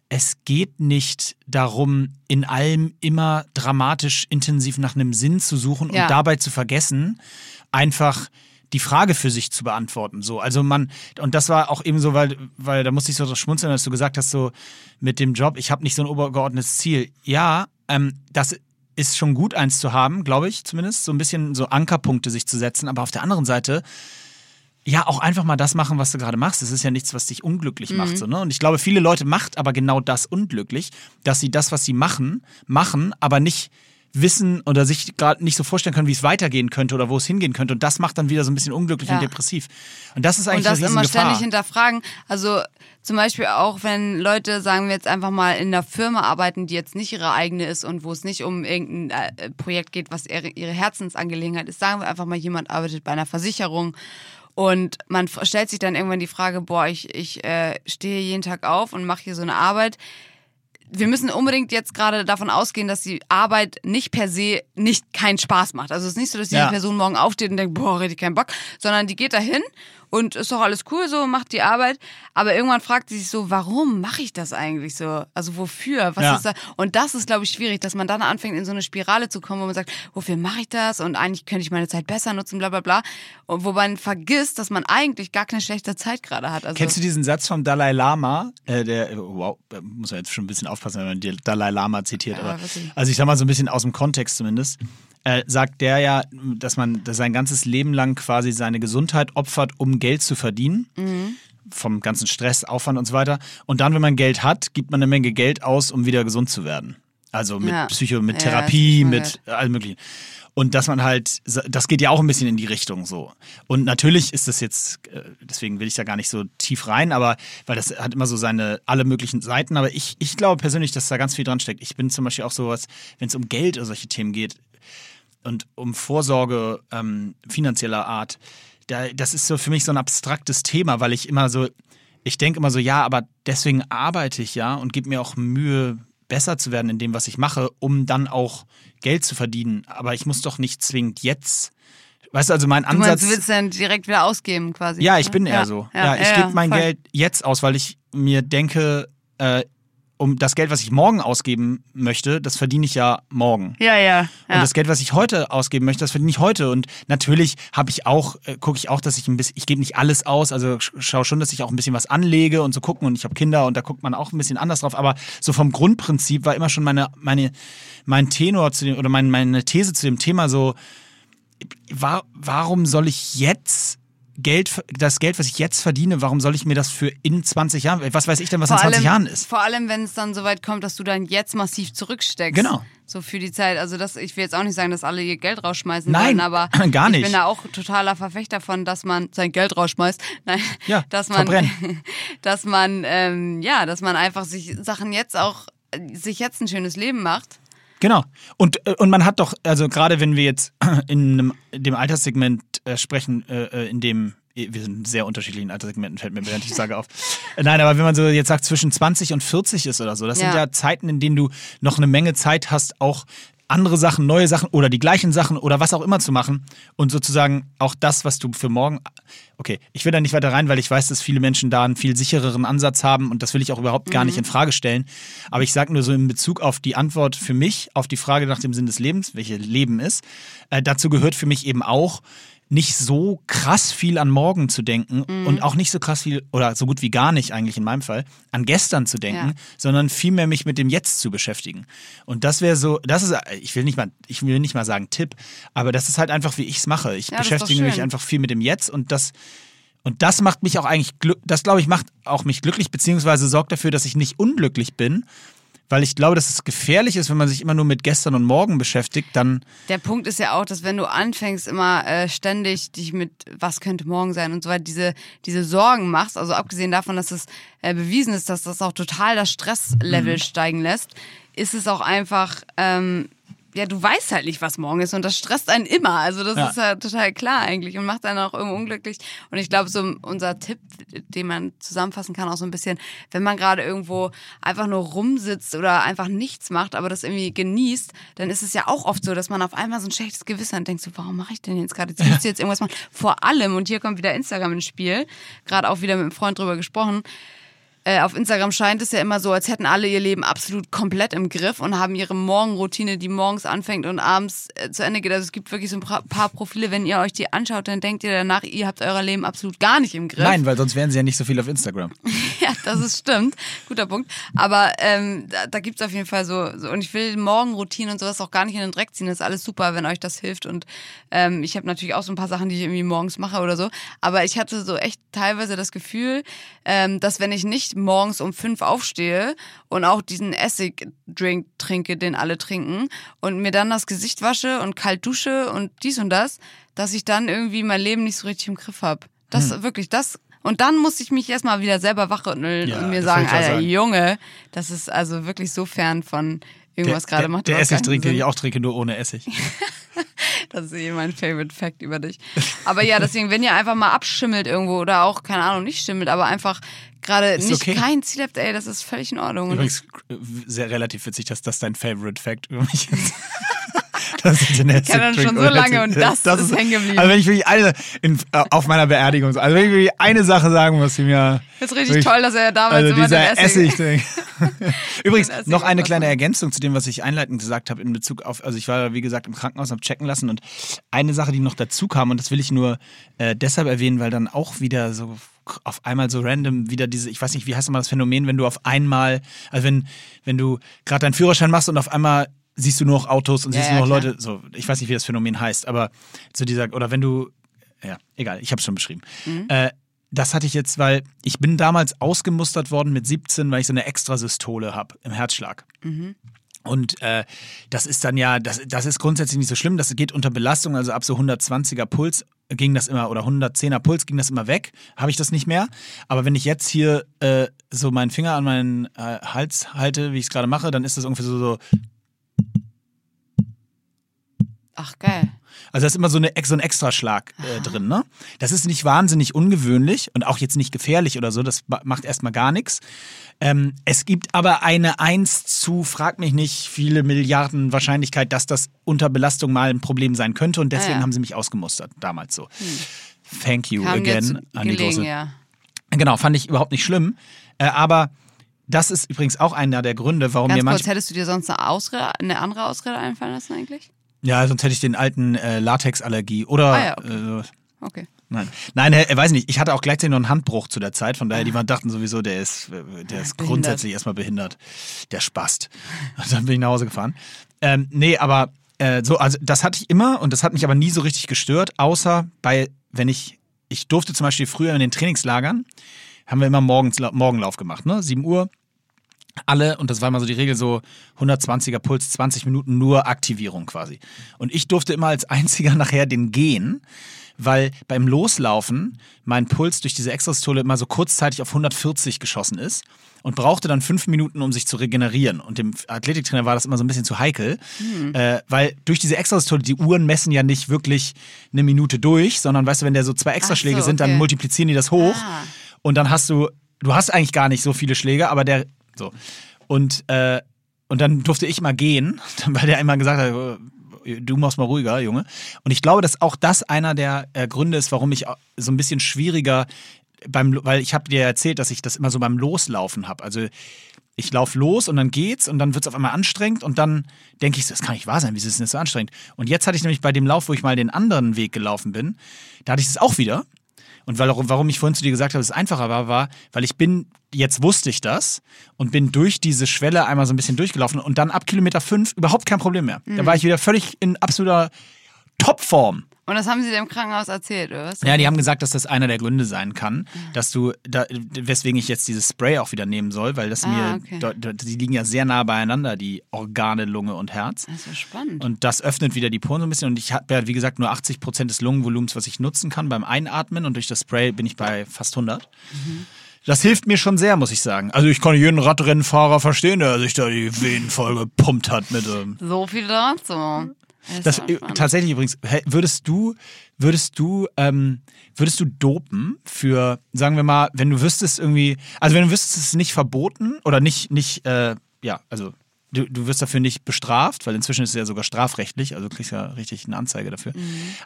es geht nicht darum, in allem immer dramatisch intensiv nach einem Sinn zu suchen Ja. und dabei zu vergessen, einfach die Frage für sich zu beantworten. So, also man, und das war auch eben so, weil, weil da musste ich so schmunzeln, dass du gesagt hast, so mit dem Job, ich habe nicht so ein obergeordnetes Ziel. Ja, ähm, das ist schon gut, eins zu haben, glaube ich zumindest, so ein bisschen so Ankerpunkte sich zu setzen. Aber auf der anderen Seite, ja, auch einfach mal das machen, was du gerade machst. Es ist ja nichts, was dich unglücklich macht. So, ne? Und ich glaube, viele Leute macht aber genau das unglücklich, dass sie das, was sie machen, machen, aber nicht wissen oder sich gerade nicht so vorstellen können, wie es weitergehen könnte oder wo es hingehen könnte. Und das macht dann wieder so ein bisschen unglücklich Ja. und depressiv. Und das ist eigentlich Und das eine immer ständig hinterfragen. Also zum Beispiel auch, wenn Leute, sagen wir jetzt einfach mal, in einer Firma arbeiten, die jetzt nicht ihre eigene ist und wo es nicht um irgendein äh, Projekt geht, was ihre Herzensangelegenheit ist. Sagen wir einfach mal, jemand arbeitet bei einer Versicherung und man stellt sich dann irgendwann die Frage, boah, ich, ich äh, stehe jeden Tag auf und mache hier so eine Arbeit. Wir müssen unbedingt jetzt gerade davon ausgehen, dass die Arbeit nicht per se nicht keinen Spaß macht. Also es ist nicht so, dass diese Ja. Person morgen aufsteht und denkt, boah, richtig keinen Bock, sondern die geht dahin und ist doch alles cool so, macht die Arbeit, aber irgendwann fragt sie sich so, warum mache ich das eigentlich so? Also wofür? Was Ja. ist da? Und das ist, glaube ich, schwierig, dass man dann anfängt, in so eine Spirale zu kommen, wo man sagt, wofür mache ich das? Und eigentlich könnte ich meine Zeit besser nutzen, bla bla bla. Und wo man vergisst, dass man eigentlich gar keine schlechte Zeit gerade hat. Also, Kennst du diesen Satz vom Dalai Lama? Äh, der, wow, da muss man jetzt schon ein bisschen aufpassen, wenn man den Dalai Lama zitiert. Ja, aber, also ich sag mal so ein bisschen aus dem Kontext zumindest. Äh, sagt der ja, dass man dass sein ganzes Leben lang quasi seine Gesundheit opfert, um Geld zu verdienen. Mhm. Vom ganzen Stress, Aufwand und so weiter. Und dann, wenn man Geld hat, gibt man eine Menge Geld aus, um wieder gesund zu werden. Also mit Ja. Psycho, mit Ja, Therapie, ich mit allem möglichen. Und dass man halt, das geht ja auch ein bisschen in die Richtung so. Und natürlich ist das jetzt, äh, deswegen will ich da gar nicht so tief rein, aber weil das hat immer so seine alle möglichen Seiten. Aber ich, ich glaube persönlich, dass da ganz viel dran steckt. Ich bin zum Beispiel auch sowas, wenn es um Geld oder solche Themen geht und um Vorsorge ähm, finanzieller Art, da, das ist so für mich so ein abstraktes Thema, weil ich immer so, ich denke immer so, ja, aber deswegen arbeite ich ja und gebe mir auch Mühe, besser zu werden in dem, was ich mache, um dann auch Geld zu verdienen. Aber ich muss doch nicht zwingend jetzt. Weißt du, also mein du Ansatz. meinst, du willst dann direkt wieder ausgeben quasi. Ja, ich bin Ja, eher so. Ja, ich ja, gebe mein voll. Geld jetzt aus, weil ich mir denke, äh, um das Geld, was ich morgen ausgeben möchte, das verdiene ich ja morgen. Ja, ja. Und ja. das Geld, was ich heute ausgeben möchte, das verdiene ich heute. Und natürlich habe ich auch, äh, gucke ich auch, dass ich ein bisschen, ich gebe nicht alles aus, also sch- schaue schon, dass ich auch ein bisschen was anlege und so gucken. Und ich habe Kinder und da guckt man auch ein bisschen anders drauf. Aber so vom Grundprinzip war immer schon meine, meine, mein Tenor zu dem, oder mein, meine These zu dem Thema so, wa warum soll ich jetzt Geld, das Geld, was ich jetzt verdiene, warum soll ich mir das für in 20 Jahren, was weiß ich denn, was in 20 Jahren ist? Vor allem, wenn es dann so weit kommt, dass du dann jetzt massiv zurücksteckst. Genau. So für die Zeit. Also das, ich will jetzt auch nicht sagen, dass alle ihr Geld rausschmeißen Nein, wollen, aber <clears throat> gar ich nicht. bin da auch totaler Verfechter von, dass man sein Geld rausschmeißt. <laughs> Nein, Ja, dass man, verbrennen. <laughs> dass man, ähm, ja, dass man einfach sich Sachen jetzt auch, sich jetzt ein schönes Leben macht. Genau. Und, äh, und man hat doch, also gerade wenn wir jetzt <clears throat> in einem, dem Alterssegment äh, sprechen, äh, äh, in dem wir sind in sehr unterschiedlichen Alterssegmenten, fällt mir während ich sage auf. Äh, Nein, aber wenn man so jetzt sagt, zwischen 20 und 40 ist oder so, das sind Ja. ja Zeiten, in denen du noch eine Menge Zeit hast, auch andere Sachen, neue Sachen oder die gleichen Sachen oder was auch immer zu machen und sozusagen auch das, was du für morgen. Okay, ich will da nicht weiter rein, weil ich weiß, dass viele Menschen da einen viel sichereren Ansatz haben und das will ich auch überhaupt gar nicht in Frage stellen. Aber ich sage nur so in Bezug auf die Antwort für mich, auf die Frage nach dem Sinn des Lebens, welche Leben ist, äh, dazu gehört für mich eben auch, nicht so krass viel an morgen zu denken und auch nicht so krass viel oder so gut wie gar nicht eigentlich in meinem Fall an gestern zu denken, Ja. sondern vielmehr mich mit dem Jetzt zu beschäftigen. Und das wäre so, das ist, ich will nicht mal, ich will nicht mal sagen Tipp, aber das ist halt einfach, wie ich es mache. Ich Ja, beschäftige mich einfach viel mit dem Jetzt und das und das macht mich auch eigentlich das glaube ich macht auch mich glücklich beziehungsweise sorgt dafür, dass ich nicht unglücklich bin, weil ich glaube, dass es gefährlich ist, wenn man sich immer nur mit gestern und morgen beschäftigt, dann Der Punkt ist ja auch, dass wenn du anfängst, immer äh, ständig dich mit was könnte morgen sein und so weiter, diese, diese Sorgen machst, also abgesehen davon, dass es äh, bewiesen ist, dass das auch total das Stresslevel Mhm. steigen lässt, ist es auch einfach, ähm, ja, du weißt halt nicht, was morgen ist und das stresst einen immer. Also das Ja. ist ja total klar eigentlich und macht einen auch irgendwo unglücklich. Und ich glaube, so unser Tipp, den man zusammenfassen kann, auch so ein bisschen, wenn man gerade irgendwo einfach nur rumsitzt oder einfach nichts macht, aber das irgendwie genießt, dann ist es ja auch oft so, dass man auf einmal so ein schlechtes Gewissen hat und denkt so, warum mache ich denn jetzt gerade? Jetzt müsste ich <laughs> jetzt irgendwas machen. Vor allem, und hier kommt wieder Instagram ins Spiel, gerade auch wieder mit einem Freund drüber gesprochen, äh, auf Instagram scheint es ja immer so, als hätten alle ihr Leben absolut komplett im Griff und haben ihre Morgenroutine, die morgens anfängt und abends äh, zu Ende geht. Also es gibt wirklich so ein paar Profile, wenn ihr euch die anschaut, dann denkt ihr danach, ihr habt euer Leben absolut gar nicht im Griff. nein, weil sonst wären sie ja nicht so viel auf Instagram. <laughs> Ja, das ist stimmt. Guter Punkt. Aber ähm, da, da gibt's auf jeden Fall so, so, und ich will Morgenroutinen und sowas auch gar nicht in den Dreck ziehen. Das ist alles super, wenn euch das hilft. Und ähm, ich habe natürlich auch so ein paar Sachen, die ich irgendwie morgens mache oder so. Aber ich hatte so echt teilweise das Gefühl, ähm, dass wenn ich nicht morgens um fünf aufstehe und auch diesen Essig-Drink trinke, den alle trinken, und mir dann das Gesicht wasche und kalt dusche und dies und das, dass ich dann irgendwie mein Leben nicht so richtig im Griff habe. Das Hm. wirklich, das. Und dann musste ich mich erstmal wieder selber wachrütteln Ja, und mir sagen, Alter, sagen. Junge, das ist also wirklich so fern von irgendwas der, gerade macht. der keinen Essigdrink, den ich auch trinke, nur ohne Essig. <laughs> Das ist eh mein Favorite Fact über dich. Aber ja, deswegen, wenn ihr einfach mal abschimmelt irgendwo oder auch, keine Ahnung, nicht schimmelt, aber einfach gerade Ist nicht okay. kein Ziel habt, ey, das ist völlig in Ordnung. Übrigens äh, sehr relativ witzig, dass das dein Favorite Fact über mich ist. <laughs> Das ist den kenn ihn schon so lange und das ist hängen geblieben. Also wenn ich wirklich eine in, äh, auf meiner Beerdigung, also wenn ich wirklich eine Sache sagen muss, die mir Das ist richtig wirklich- toll, dass er damals also immer dieser Essig... Essig. <laughs> <laughs> Übrigens, Essig noch eine kleine Ergänzung zu dem, was ich einleitend gesagt habe in Bezug auf, also ich war, wie gesagt, im Krankenhaus, habe checken lassen und eine Sache, die noch dazu kam, und das will ich nur äh, deshalb erwähnen, weil dann auch wieder so auf einmal so random wieder diese, ich weiß nicht, wie heißt immer das Phänomen, wenn du auf einmal, also wenn, wenn du gerade deinen Führerschein machst und auf einmal siehst du nur noch Autos und Ja, siehst ja, nur noch klar. Leute, so, ich weiß nicht, wie das Phänomen heißt, aber so dieser, oder wenn du, ja, egal, ich habe es schon beschrieben. Mhm. Äh, das hatte ich jetzt, weil ich bin damals ausgemustert worden mit 17, weil ich so eine Extrasystole habe im Herzschlag. Und äh, das ist dann ja, das, das ist grundsätzlich nicht so schlimm. Das geht unter Belastung, also ab so 120er Puls ging das immer, oder 110er Puls ging das immer weg, habe ich das nicht mehr. Aber wenn ich jetzt hier äh, so meinen Finger an meinen äh, Hals halte, wie ich es gerade mache, dann ist das ungefähr so, so Ach, geil. Also da ist immer so, eine, so ein Extraschlag äh, drin, ne? Das ist nicht wahnsinnig ungewöhnlich und auch jetzt nicht gefährlich oder so, das ma- macht erstmal gar nichts. Ähm, es gibt aber eine 1 zu, frag mich nicht, viele Milliarden Wahrscheinlichkeit, dass das unter Belastung mal ein Problem sein könnte und deswegen Ah, ja. haben sie mich ausgemustert, damals so. Thank you Kam again an die große ja. Genau, fand ich überhaupt nicht schlimm. Äh, aber das ist übrigens auch einer der Gründe, warum Ganz mir manchmal. hättest du dir sonst eine, Ausrede, eine andere Ausrede einfallen lassen eigentlich? Ja, sonst hätte ich den alten äh, Latexallergie. Oder. Ah ja, okay. äh, Okay. Nein, nein, er, er weiß nicht. Ich hatte auch gleichzeitig noch einen Handbruch zu der Zeit, von daher die dachten sowieso, der ist, äh, der ist Behindert. grundsätzlich erstmal behindert. Der Spast. Und dann bin ich nach Hause gefahren. Ähm, nee, aber äh, so, also das hatte ich immer und das hat mich aber nie so richtig gestört, außer bei, wenn ich, ich durfte zum Beispiel früher in den Trainingslagern, haben wir immer morgens Morgenlauf gemacht, ne? 7 Uhr, alle, und das war immer so die Regel, so 120er Puls, 20 Minuten nur Aktivierung quasi. Und ich durfte immer als einziger <laughs> nachher den gehen, weil beim Loslaufen mein Puls durch diese Extrasystole immer so kurzzeitig auf 140 geschossen ist und brauchte dann fünf Minuten, um sich zu regenerieren. Und dem Athletiktrainer war das immer so ein bisschen zu heikel, äh, weil durch diese Extrasystole, die Uhren messen ja nicht wirklich eine Minute durch, sondern weißt du, wenn der so zwei Extraschläge so, sind, dann okay. multiplizieren die das hoch Ah. und dann hast du, du hast eigentlich gar nicht so viele Schläge, aber der, so. Und, äh, und dann durfte ich mal gehen, <laughs> weil der immer gesagt hat, du machst mal ruhiger, Junge. Und ich glaube, dass auch das einer der äh, Gründe ist, warum ich so ein bisschen schwieriger beim, weil ich habe dir erzählt, dass ich das immer so beim Loslaufen habe. Also ich laufe los und dann geht's und dann wird's auf einmal anstrengend und dann denke ich so, das kann nicht wahr sein, wieso ist denn so anstrengend? Und jetzt hatte ich nämlich bei dem Lauf, wo ich mal den anderen Weg gelaufen bin, da hatte ich es auch wieder. Und weil, warum ich vorhin zu dir gesagt habe, dass es einfacher war, war, weil ich bin, jetzt wusste ich das und bin durch diese Schwelle einmal so ein bisschen durchgelaufen und dann ab Kilometer fünf überhaupt kein Problem mehr. Da war ich wieder völlig in absoluter Topform. Und das haben sie im Krankenhaus erzählt, oder was? Ja, die haben gesagt, dass das einer der Gründe sein kann, dass du, da, weswegen ich jetzt dieses Spray auch wieder nehmen soll, weil das Ah, mir, okay. die liegen ja sehr nah beieinander, die Organe, Lunge und Herz. Das ist spannend. Und das öffnet wieder die Poren so ein bisschen. Und ich habe ja, wie gesagt, nur 80 Prozent des Lungenvolumens, was ich nutzen kann beim Einatmen. Und durch das Spray bin ich bei fast 100. Das hilft mir schon sehr, muss ich sagen. Also ich kann jeden Radrennenfahrer verstehen, der sich da die Venen voll gepumpt hat mit. Ähm, so viel dazu. Das äh, tatsächlich übrigens, würdest du, würdest du, ähm, würdest du dopen für, sagen wir mal, wenn du wüsstest irgendwie, also wenn du wüsstest, es ist nicht verboten oder nicht, nicht, äh, ja, also du, du wirst dafür nicht bestraft, weil inzwischen ist es ja sogar strafrechtlich, also du kriegst ja richtig eine Anzeige dafür.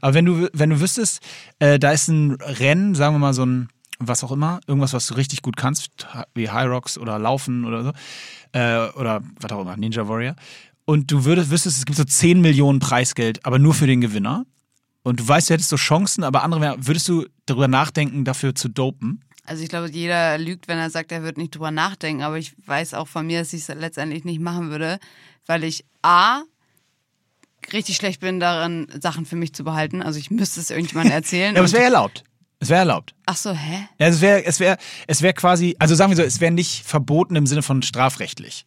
Aber wenn du, wenn du wüsstest, äh, da ist ein Rennen, sagen wir mal so ein, was auch immer, irgendwas, was du richtig gut kannst, wie High Rocks oder Laufen oder so, äh, oder was auch immer, Ninja Warrior. Und du würdest, wüsstest, es gibt so 10 Millionen Preisgeld, aber nur für den Gewinner. Und du weißt, du hättest so Chancen, aber andere, würdest du darüber nachdenken, dafür zu dopen? Also ich glaube, jeder lügt, wenn er sagt, er wird nicht drüber nachdenken. Aber ich weiß auch von mir, dass ich es letztendlich nicht machen würde, weil ich A richtig schlecht bin darin, Sachen für mich zu behalten. Also ich müsste es irgendjemandem <laughs> erzählen. Ja, aber es wäre erlaubt. Es wäre erlaubt. Ach so, hä? Ja, es wäre es wär, es wär quasi, also sagen wir so, es wäre nicht verboten im Sinne von strafrechtlich.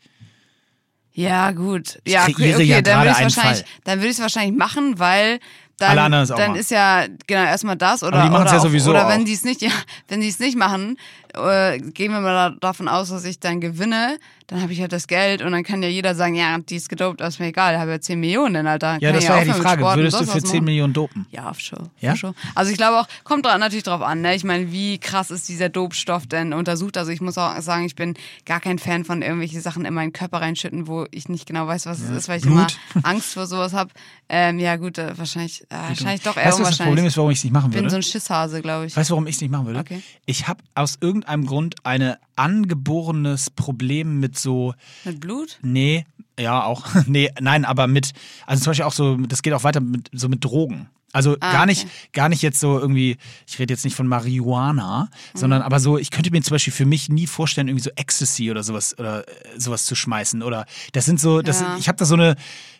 Ja, gut. Ja, kreiere okay, ja dann würde ich wahrscheinlich, dann würde ich es wahrscheinlich machen, weil dann, dann ist ja genau erstmal das oder oder ja auch, sowieso oder wenn die es nicht, ja, wenn die es nicht machen, äh, gehen wir mal da, davon aus, dass ich dann gewinne, dann habe ich halt das Geld und dann kann ja jeder sagen, ja, die ist gedopt, das ist mir egal, habe ja 10 Millionen, Alter. Ja, das wäre ja die Frage. Würdest du für was 10 machen. Millionen dopen? Ja, auf Show. Ja? Show. Also ich glaube auch, kommt da natürlich drauf an, ne? Ich meine, wie krass ist dieser Dopstoff denn untersucht? Also ich muss auch sagen, ich bin gar kein Fan von irgendwelche Sachen in meinen Körper reinschütten, wo ich nicht genau weiß, was es ist, weil ich Blut. immer Angst vor sowas habe. Ähm, ja gut, äh, wahrscheinlich, äh, wahrscheinlich doch eher Weißt was das. Problem ist, warum ich es nicht machen ich bin würde? so ein Schisshase, glaube ich. Weißt du, warum ich es nicht machen würde? Okay. Ich habe aus irgendeinem Grund ein angeborenes Problem mit so, Mit Blut? nee, ja auch, <laughs> nee, nein, aber mit, also zum Beispiel auch so, das geht auch weiter mit so mit Drogen. Also Ah, gar nicht, okay. gar nicht jetzt so irgendwie, ich rede jetzt nicht von Marihuana, Mhm. sondern aber so, ich könnte mir zum Beispiel für mich nie vorstellen, irgendwie so Ecstasy oder sowas oder äh, sowas zu schmeißen. Oder das sind so, das, Ja. ich habe da so eine,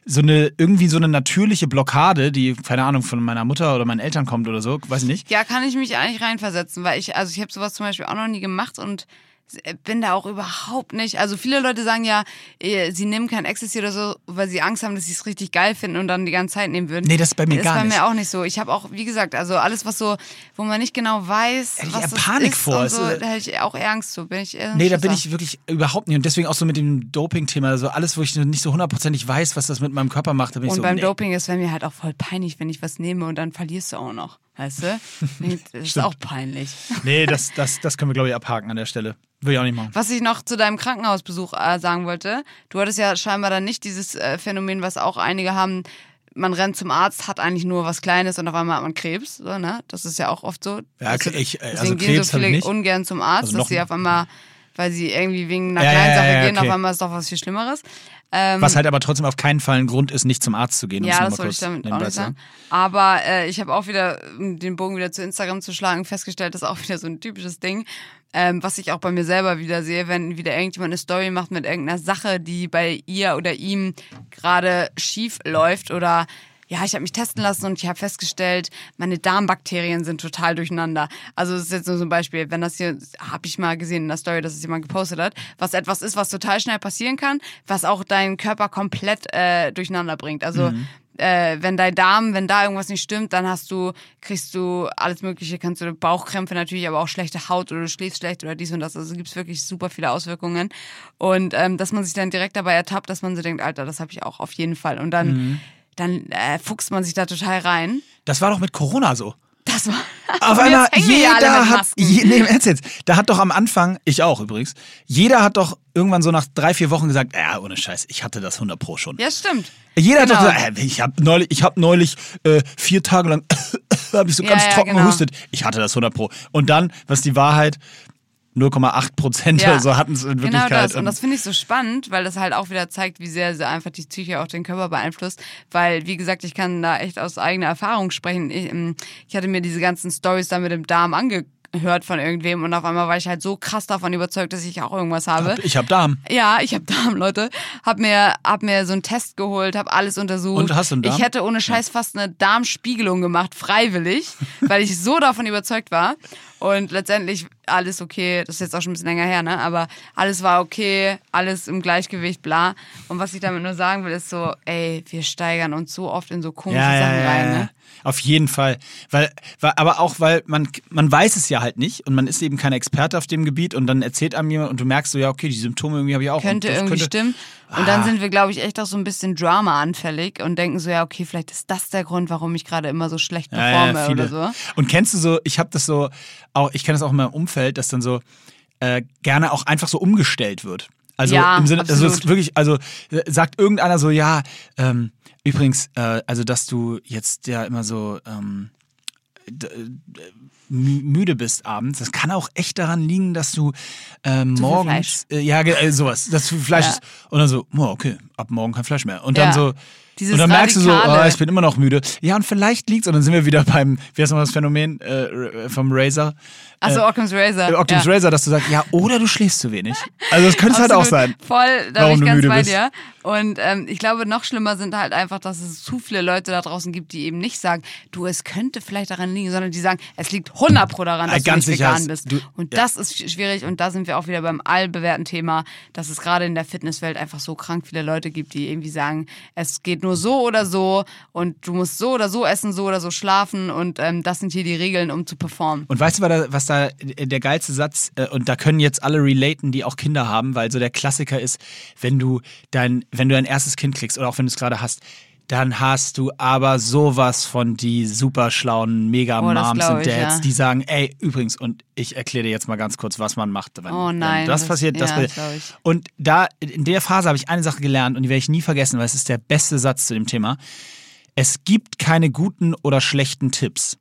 so eine, irgendwie so eine natürliche Blockade, die, keine Ahnung, von meiner Mutter oder meinen Eltern kommt oder so, weiß ich nicht. Ja, kann ich mich eigentlich reinversetzen, weil ich, also ich habe sowas zum Beispiel auch noch nie gemacht und bin da auch überhaupt nicht. Also viele Leute sagen ja, eh, sie nehmen kein Ecstasy oder so, weil sie Angst haben, dass sie es richtig geil finden und dann die ganze Zeit nehmen würden. Nee, das ist bei mir ist gar bei nicht. mir auch nicht so. Ich habe auch, wie gesagt, also alles, was so, wo man nicht genau weiß, Hätte ich was eher das Panik ist vor. und so, ist- da hätte ich auch Angst zu. Bin ich Nee, da bin ich wirklich überhaupt nicht. Und deswegen auch so mit dem Doping-Thema, also alles, wo ich nicht so hundertprozentig weiß, was das mit meinem Körper macht, da bin ich Und so, beim nee. Doping, das wäre mir halt auch voll peinlich, wenn ich was nehme und dann verlierst du auch noch. Weißt du? <laughs> Das ist auch peinlich. Nee, das, <laughs> das, das können wir, glaube ich, abhaken an der Stelle. Will ich auch nicht machen. Was ich noch zu deinem Krankenhausbesuch äh, sagen wollte, du hattest ja scheinbar dann nicht dieses äh, Phänomen, was auch einige haben, man rennt zum Arzt, hat eigentlich nur was Kleines und auf einmal hat man Krebs, so, ne? Das ist ja auch oft so. Ja, Also, ich- äh, deswegen also gehen Krebs so viele ungern zum Arzt, Also dass sie auf einmal weil sie irgendwie wegen einer Ja, kleinen ja, Sache ja, gehen, okay. auf einmal ist doch was viel Schlimmeres. Ähm, Was halt aber trotzdem auf keinen Fall ein Grund ist, nicht zum Arzt zu gehen. um ja, das wollte ich damit auch nicht sagen. Aber äh, ich habe auch wieder, um den Bogen wieder zu Instagram zu schlagen, festgestellt, das ist auch <laughs> wieder so ein typisches Ding, ähm, was ich auch bei mir selber wieder sehe, wenn wieder irgendjemand eine Story macht mit irgendeiner Sache, die bei ihr oder ihm gerade schief läuft oder ja, ich habe mich testen lassen und ich habe festgestellt, meine Darmbakterien sind total durcheinander. Also das ist jetzt nur so ein Beispiel, wenn das hier, habe ich mal gesehen in der Story, dass es jemand gepostet hat, was etwas ist, was total schnell passieren kann, was auch deinen Körper komplett äh, durcheinander bringt. Also äh, wenn dein Darm, wenn da irgendwas nicht stimmt, dann hast du, kriegst du alles Mögliche, kannst du Bauchkrämpfe natürlich, aber auch schlechte Haut oder du schläfst schlecht oder dies und das. Also gibt's wirklich super viele Auswirkungen. Und ähm, dass man sich dann direkt dabei ertappt, dass man so denkt, Alter, das habe ich auch auf jeden Fall. Und dann, dann äh, fuchst man sich da total rein. Das war doch mit Corona so. Das war. Auf einmal, jeder hat, je, nee, Ernst jetzt, da hat doch am Anfang, ich auch übrigens, jeder hat doch irgendwann so nach drei, vier Wochen gesagt, ja, ohne Scheiß, ich hatte das 100 Pro schon. Ja, stimmt. Jeder Genau. hat doch gesagt, äh, ich habe neulich, ich hab neulich äh, vier Tage lang <laughs> hab ich so Ja, ganz ja, trocken genau. gehustet. Ich hatte das 100 Pro. Und dann, was die Wahrheit, 0,8 Prozent Ja, oder so hatten es in Genau Wirklichkeit. das. Und das finde ich so spannend, weil das halt auch wieder zeigt, wie sehr, sehr einfach die Psyche auch den Körper beeinflusst. Weil, wie gesagt, ich kann da echt aus eigener Erfahrung sprechen. Ich, ähm, ich hatte mir diese ganzen Stories da mit dem Darm angehört von irgendwem und auf einmal war ich halt so krass davon überzeugt, dass ich auch irgendwas habe. ich habe Darm. Ja, ich habe Darm, Leute. Hab mir, hab mir so einen Test geholt, hab alles untersucht. Und hast du einen Darm? Ich hätte ohne Scheiß fast eine Darmspiegelung gemacht, freiwillig, <laughs> weil ich so davon überzeugt war. Und letztendlich alles okay, das ist jetzt auch schon ein bisschen länger her, ne? Aber alles war okay, alles im Gleichgewicht, bla. Und was ich damit nur sagen will, ist so, ey, wir steigern uns so oft in so komische Ja, Sachen ja, rein, ne? Auf jeden Fall. Weil, weil, aber auch, weil man, man weiß es ja halt nicht und man ist eben kein Experte auf dem Gebiet und dann erzählt einem jemand und du merkst so, ja, okay, die Symptome irgendwie habe ich auch. Könnte irgendwie könnte- stimmen. Und dann Ah. sind wir, glaube ich, echt auch so ein bisschen Drama anfällig und denken so, ja, okay, vielleicht ist das der Grund, warum ich gerade immer so schlecht Ja, performe ja, viele. oder so. Und kennst du so, ich habe das so, auch, ich kenne das auch in meinem Umfeld, dass dann so äh, gerne auch einfach so umgestellt wird. Also Ja, im Sinne, also ist wirklich, also äh, sagt irgendeiner so, ja, ähm, übrigens, äh, also dass du jetzt ja immer so ähm, müde bist abends, das kann auch echt daran liegen, dass du viel morgens, äh, ja, äh, sowas, dass du Fleisch Ja. isst. Und dann so, oh, okay, ab morgen kein Fleisch mehr. Und dann Ja. so, Dieses und dann merkst du so, Radikale. oh, ich bin immer noch müde. Ja, und vielleicht liegt's, und dann sind wir wieder beim, wie heißt nochmal das Phänomen äh, vom Razer? Achso, Occam's Razor. Äh, Optimus ja. Razer, dass du sagst, ja, oder du schläfst zu wenig. Also das könnte es halt auch sein. Voll, da warum bin ich du ganz müde bei bist. dir. Und ähm, ich glaube, noch schlimmer sind halt einfach, dass es zu viele Leute da draußen gibt, die eben nicht sagen, du, es könnte vielleicht daran liegen, sondern die sagen, es liegt 100 pro daran, dass Äh, du nicht vegan bist. du- und ja. das ist sch- schwierig und da sind wir auch wieder beim allbewährten Thema, dass es gerade in der Fitnesswelt einfach so krank viele Leute gibt, die irgendwie sagen, es geht nur so oder so und du musst so oder so essen, so oder so schlafen und ähm, das sind hier die Regeln, um zu performen. Und weißt du, was da, da der geilste Satz, äh, und da können jetzt alle relaten, die auch Kinder haben, weil so der Klassiker ist, wenn du dein, wenn du dein erstes Kind kriegst oder auch wenn du es gerade hast, dann hast du aber sowas von die super schlauen Oh, Mega-Moms glaub und Dads, ja. die sagen, ey, übrigens, und ich erkläre dir jetzt mal ganz kurz, was man macht, wenn, Oh wenn nein, das, das- passiert. Das ja, passiert. Und da, in der Phase habe ich eine Sache gelernt und die werde ich nie vergessen, weil es ist der beste Satz zu dem Thema. Es gibt keine guten oder schlechten Tipps.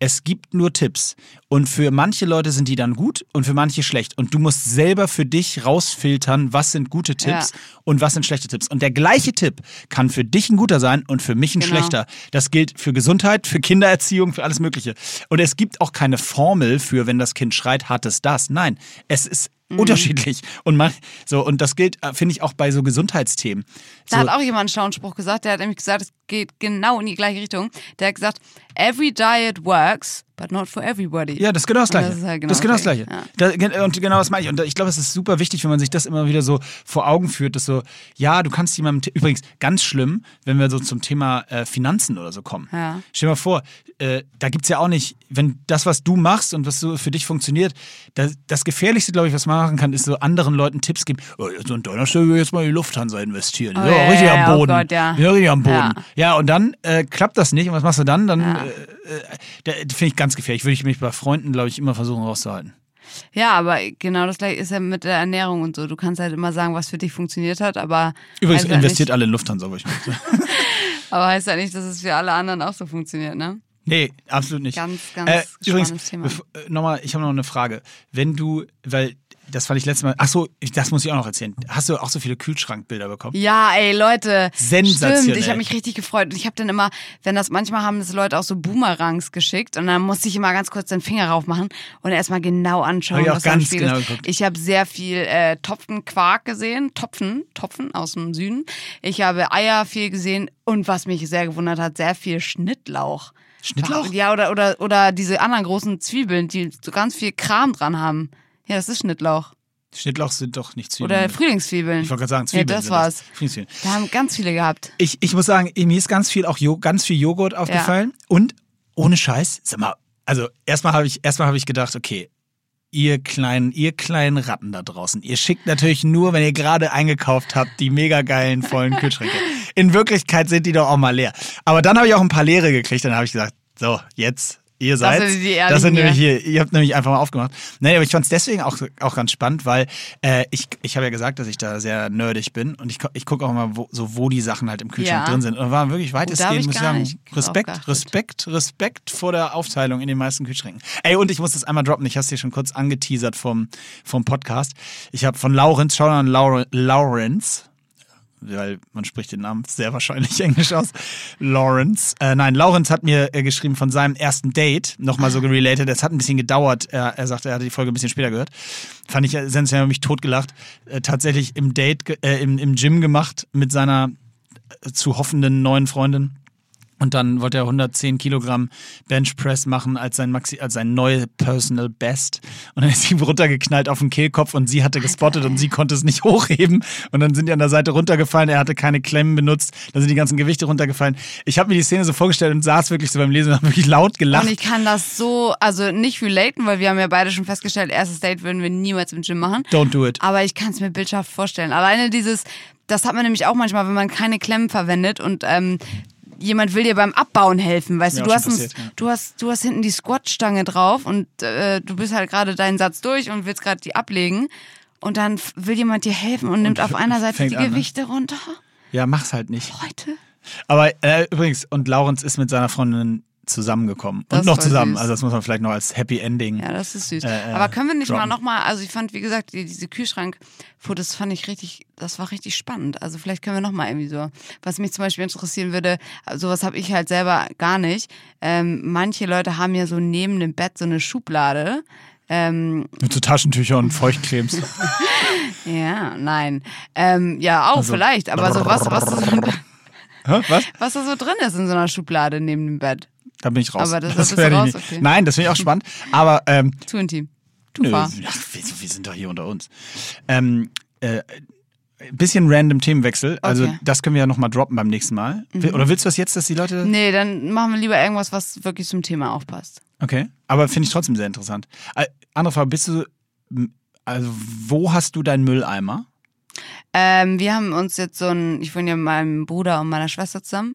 Es gibt nur Tipps. Und für manche Leute sind die dann gut und für manche schlecht. Und du musst selber für dich rausfiltern, was sind gute Tipps Ja. und was sind schlechte Tipps. Und der gleiche Tipp kann für dich ein guter sein und für mich ein Genau. schlechter. Das gilt für Gesundheit, für Kindererziehung, für alles Mögliche. Und es gibt auch keine Formel für, wenn das Kind schreit, hat es das. Nein, es ist Mhm. unterschiedlich. Und man, so, und das gilt, äh, finde ich, auch bei so Gesundheitsthemen. Da So, hat auch jemand einen schlauen Spruch gesagt, der hat nämlich gesagt, es geht genau in die gleiche Richtung. Der hat gesagt, every diet works, but not for everybody. Ja, das ist genau das Und Gleiche. Das ist halt genau das ist genau das das Gleiche. Gleiche. Da, und genau das meine ich. Und ich glaube, es ist super wichtig, wenn man sich das immer wieder so vor Augen führt, dass so, ja, du kannst jemandem, übrigens ganz schlimm, wenn wir so zum Thema äh, Finanzen oder so kommen. Ja. Stell dir mal vor, äh, da gibt es ja auch nicht, wenn das, was du machst und was so für dich funktioniert, das, das Gefährlichste, glaube ich, was man machen kann, ist so anderen Leuten Tipps geben. Oh, an deiner Stelle will ich jetzt mal in die Lufthansa investieren. Oh, ja, ja, richtig ja, am oh Boden. Gott, ja. richtig am Boden. Ja. Und dann äh, klappt das nicht. Und was machst du dann? Dann Ja. äh, äh, finde ich ganz gefährlich. Würde ich mich bei Freunden, glaube ich, immer versuchen rauszuhalten. Ja, aber genau das gleiche ist ja mit der Ernährung und so. Du kannst halt immer sagen, was für dich funktioniert hat, aber Übrigens, investiert alle in Lufthansa, wo ich <laughs> aber heißt ja nicht, dass es für alle anderen auch so funktioniert, ne? Nee, absolut nicht. Ganz, ganz äh, spannendes übrigens, Thema. äh, nochmal, ich habe noch eine Frage. Wenn du, weil das fand ich letztes Mal. Ach so, ich- das muss ich auch noch erzählen. Hast du auch so viele Kühlschrankbilder bekommen? Ja, ey, Leute. Sensationell. Stimmt, ich habe mich richtig gefreut. Und ich habe dann immer, wenn das manchmal haben das Leute auch so Boomerangs geschickt und dann musste ich immer ganz kurz den Finger rauf machen und erstmal genau anschauen, Hab ich auch was ganz Spiel genau ist. geguckt. Ich habe sehr viel äh, Topfenquark gesehen, Topfen, Topfen aus dem Süden. Ich habe Eier viel gesehen und was mich sehr gewundert hat, sehr viel Schnittlauch. Schnittlauch? Ja, oder, oder, oder diese anderen großen Zwiebeln, die so ganz viel Kram dran haben. Ja, das ist Schnittlauch. Schnittlauch sind doch nicht Zwiebeln. Oder Frühlingszwiebeln. ich wollte gerade sagen, Zwiebeln. Ja, das war's. Frühlingszwiebeln. Da haben ganz viele gehabt. Ich, ich muss sagen, mir ist ganz viel auch Jo- ganz viel Joghurt aufgefallen. Und ohne Scheiß, sag mal, also erstmal habe ich, erstmal habe ich gedacht, okay, ihr kleinen, ihr kleinen Ratten da draußen, ihr schickt natürlich nur, wenn ihr gerade eingekauft habt, die mega geilen vollen Kühlschränke. <laughs> In Wirklichkeit sind die doch auch mal leer. Aber dann habe ich auch ein paar leere gekriegt, dann habe ich gesagt, so, jetzt, ihr seid. sind die das sind nämlich hier, ihr habt nämlich einfach mal aufgemacht. Nee, aber ich fand es deswegen auch, auch ganz spannend, weil äh, ich, ich habe ja gesagt, dass ich da sehr nerdig bin und ich, ich gucke auch mal, wo, so, wo die Sachen halt im Kühlschrank Ja. drin sind. Und war wirklich weitestgehend, ich muss ich sagen, Respekt. Respekt, Respekt vor der Aufteilung in den meisten Kühlschränken. Ey, und ich muss das einmal droppen, ich habe es dir schon kurz angeteasert vom, vom Podcast. Ich habe von Laurenz, schau an Laure- Laurenz, weil man spricht den Namen sehr wahrscheinlich <laughs> englisch aus. Lawrence. Äh, nein, Lawrence hat mir äh, geschrieben von seinem ersten Date, nochmal so gerelated. Es hat ein bisschen gedauert. Er, er sagte, er hatte die Folge ein bisschen später gehört. Fand ich äh, sensationell, mich totgelacht. Äh, tatsächlich im Date, äh, im, im Gym gemacht mit seiner äh, zu hoffenden neuen Freundin. Und dann wollte er 110 Kilogramm Benchpress machen als sein, Maxi, als sein neue Personal Best. Und dann ist sie runtergeknallt auf den Kehlkopf und sie hatte gespottet und sie konnte es nicht <laughs> hochheben. Und dann sind die an der Seite runtergefallen. Er hatte keine Klemmen benutzt. Dann sind die ganzen Gewichte runtergefallen. Ich habe mir die Szene so vorgestellt und saß wirklich so beim Lesen und habe wirklich laut gelacht. Und ich kann das so, also nicht relaten, weil wir haben ja beide schon festgestellt, erstes Date würden wir niemals im Gym machen. Don't do it. Aber ich kann es mir bildhaft vorstellen. Alleine dieses, das hat man nämlich auch manchmal, wenn man keine Klemmen verwendet und ähm, jemand will dir beim Abbauen helfen, weißt du, du hast, passiert, ja. du hast, du hast hinten die Squat-Stange drauf und äh, du bist halt gerade deinen Satz durch und willst gerade die ablegen und dann will jemand dir helfen und nimmt auf einer Seite die an, ne? Gewichte runter. Ja, mach's halt nicht. Leute. Aber äh, übrigens, und Lawrence ist mit seiner Freundin zusammengekommen. Das und noch zusammen. süß. Also das muss man vielleicht noch als Happy Ending. Ja, das ist süß. Äh, Aber können wir nicht mal droppen. nochmal, also ich fand, wie gesagt, die, diese Kühlschrankfotos fand ich richtig, das war richtig spannend. Also vielleicht können wir nochmal irgendwie so, was mich zum Beispiel interessieren würde, sowas habe ich halt selber gar nicht. Ähm, manche Leute haben ja so neben dem Bett so eine Schublade. Ähm, Mit so Taschentüchern und Feuchtcremes. <laughs> ja, nein. Ähm, ja, auch Also- vielleicht, aber so was, was? <laughs> Was? was da so drin ist in so einer Schublade neben dem Bett. Da bin ich raus. Aber das- das ich raus, okay. Nein, das finde ich auch spannend. Aber ähm, Zu intim. Du nö, ach, wir, wir sind doch hier unter uns. Ähm, äh, bisschen random Themenwechsel. Also Okay. Mhm. das können wir ja nochmal droppen beim nächsten Mal. Will- Oder willst du das jetzt, dass die Leute... Nee, dann machen wir lieber irgendwas, was wirklich zum Thema aufpasst. Okay. Aber finde ich trotzdem sehr interessant. Äh, andere Frage, bist du... Also wo hast du deinen Mülleimer? Ähm, wir haben uns jetzt so ein, ich wohne ja mit meinem Bruder und meiner Schwester zusammen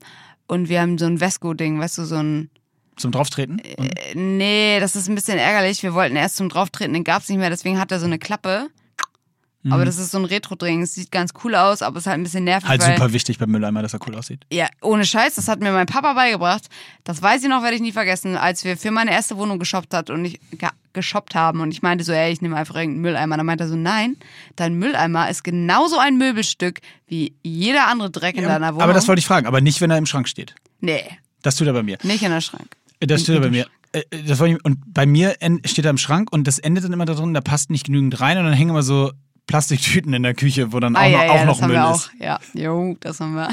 und wir haben so ein Vesco-Ding, weißt du, so ein, Zum Drauftreten? Und, äh, nee, das ist ein bisschen ärgerlich. Wir wollten erst zum Drauftreten, den gab's nicht mehr, deswegen hat er so eine Klappe. Mhm. Aber das ist so ein Retro-Ding. Es sieht ganz cool aus, aber es ist halt ein bisschen nervig. halt super wichtig beim Mülleimer, dass er cool aussieht. Ja, ohne Scheiß, das hat mir mein Papa beigebracht. Das weiß ich noch, werde ich nie vergessen, als wir für meine erste Wohnung geshoppt hat und ich geshoppt haben und ich meinte so, ey, ich nehme einfach irgendeinen Mülleimer. Dann meinte er so, nein, dein Mülleimer ist genauso ein Möbelstück wie jeder andere Dreck in deiner Wohnung. aber das wollte ich fragen. Aber nicht, wenn er im Schrank steht. Nee, Das tut er bei mir. nicht in der Schrank. Das steht er bei mir. Äh, Das wollte ich, und bei mir steht er im Schrank und das endet dann immer da drin, da passt nicht genügend rein und dann hängen immer so Plastiktüten in der Küche, wo dann auch Ah, noch, ja, ja, auch das noch haben Müll wir ist. auch. Ja, jo, das haben wir.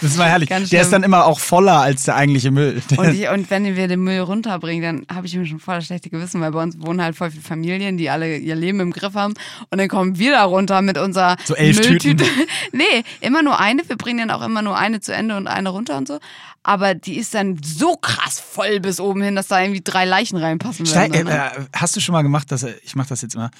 Das ist mal herrlich. <laughs> Ganz Der ist schlimm. dann immer auch voller als der eigentliche Müll. <laughs> Und, ich, und wenn wir den Müll runterbringen, dann habe ich mir schon voll das schlechte Gewissen, weil bei uns wohnen halt voll viele Familien, die alle ihr Leben im Griff haben. Und dann kommen wir da runter mit unserer So elf Mülltüte. Tüten. <laughs> nee, immer nur eine. Wir bringen dann auch immer nur eine zu Ende und eine runter und so. Aber die ist dann so krass voll bis oben hin, dass da irgendwie drei Leichen reinpassen Steig, werden. äh, äh, hast du schon mal gemacht, dass er, ich mache das jetzt immer,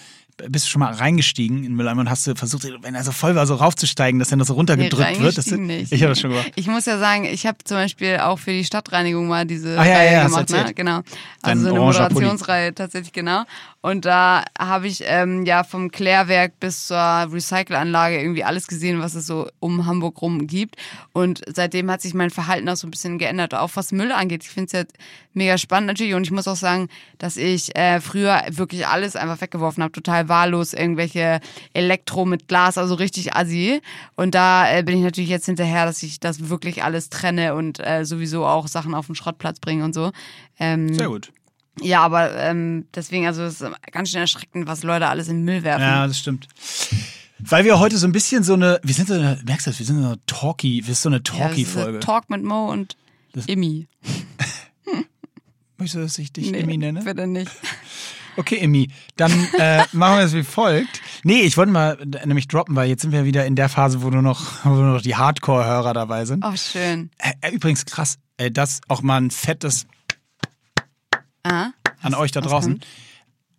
bist du schon mal reingestiegen in Mülleimer und hast du versucht, wenn er so voll war, so raufzusteigen, dass er noch so runtergedrückt wird? Das, nicht. ich habe das schon gemacht. Ich muss ja sagen, ich habe zum Beispiel auch für die Stadtreinigung mal diese Ah, ja, Reihe ja, gemacht, ne? Genau. Dein Also so eine. Moderationsreihe tatsächlich, genau. Und da habe ich ähm, ja vom Klärwerk bis zur Recycelanlage irgendwie alles gesehen, was es so um Hamburg rum gibt. Und seitdem hat sich mein Verhalten auch so ein bisschen geändert, auch was Müll angeht. Ich finde es jetzt mega spannend natürlich. Und ich muss auch sagen, dass ich äh, früher wirklich alles einfach weggeworfen habe, total wahllos, irgendwelche Elektro mit Glas, also richtig assi. Und da äh, bin ich natürlich jetzt hinterher, dass ich das wirklich alles trenne und äh, sowieso auch Sachen auf den Schrottplatz bringe und so. Ähm, Sehr gut. Ja, aber ähm, deswegen, also es ist ganz schön erschreckend, was Leute alles in den Müll werfen. Ja, das stimmt. Weil wir heute so ein bisschen so eine, wir sind so eine, merkst du das, wir sind so eine Talkie, wir sind so eine Ja, das Talkie-Folge. Talk mit Mo und Immi. Möchtest du, dass ich dich Nee, Emmy nenne? Bitte nicht. Okay, Emmy, dann äh, machen wir es wie folgt. Nee, ich wollte mal nämlich droppen, weil jetzt sind wir wieder in der Phase, wo nur noch, wo nur noch die Hardcore-Hörer dabei sind. Oh, schön. Äh, übrigens krass, äh, das auch mal ein fettes Ah, an euch da draußen.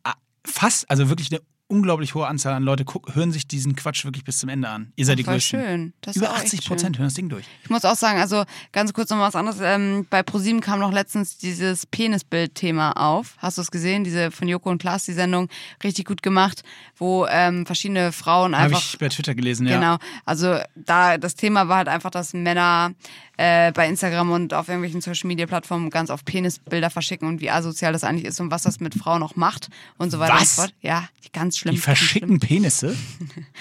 Ah, Fast, also wirklich eine unglaublich hohe Anzahl an Leute guck, hören sich diesen Quatsch wirklich bis zum Ende an. Ihr seid die voll Größten. schön. Das ist Über auch echt 80 schön. Prozent hören das Ding durch. Ich muss auch sagen, also ganz kurz noch was anderes. Ähm, bei ProSieben kam noch letztens dieses Penisbild-Thema auf. Hast du es gesehen? Diese von Joko und Klaas, die Sendung, richtig gut gemacht, wo ähm, verschiedene Frauen Habe einfach ich bei Twitter gelesen, ja. Genau. Also da das Thema war halt einfach, dass Männer äh, bei Instagram und auf irgendwelchen Social Media Plattformen ganz oft Penisbilder verschicken und wie asozial das eigentlich ist und was das mit Frauen auch macht und so weiter Was? und so fort. Ja, ganz schlimm. Die verschicken Penisse. schlimm. <laughs>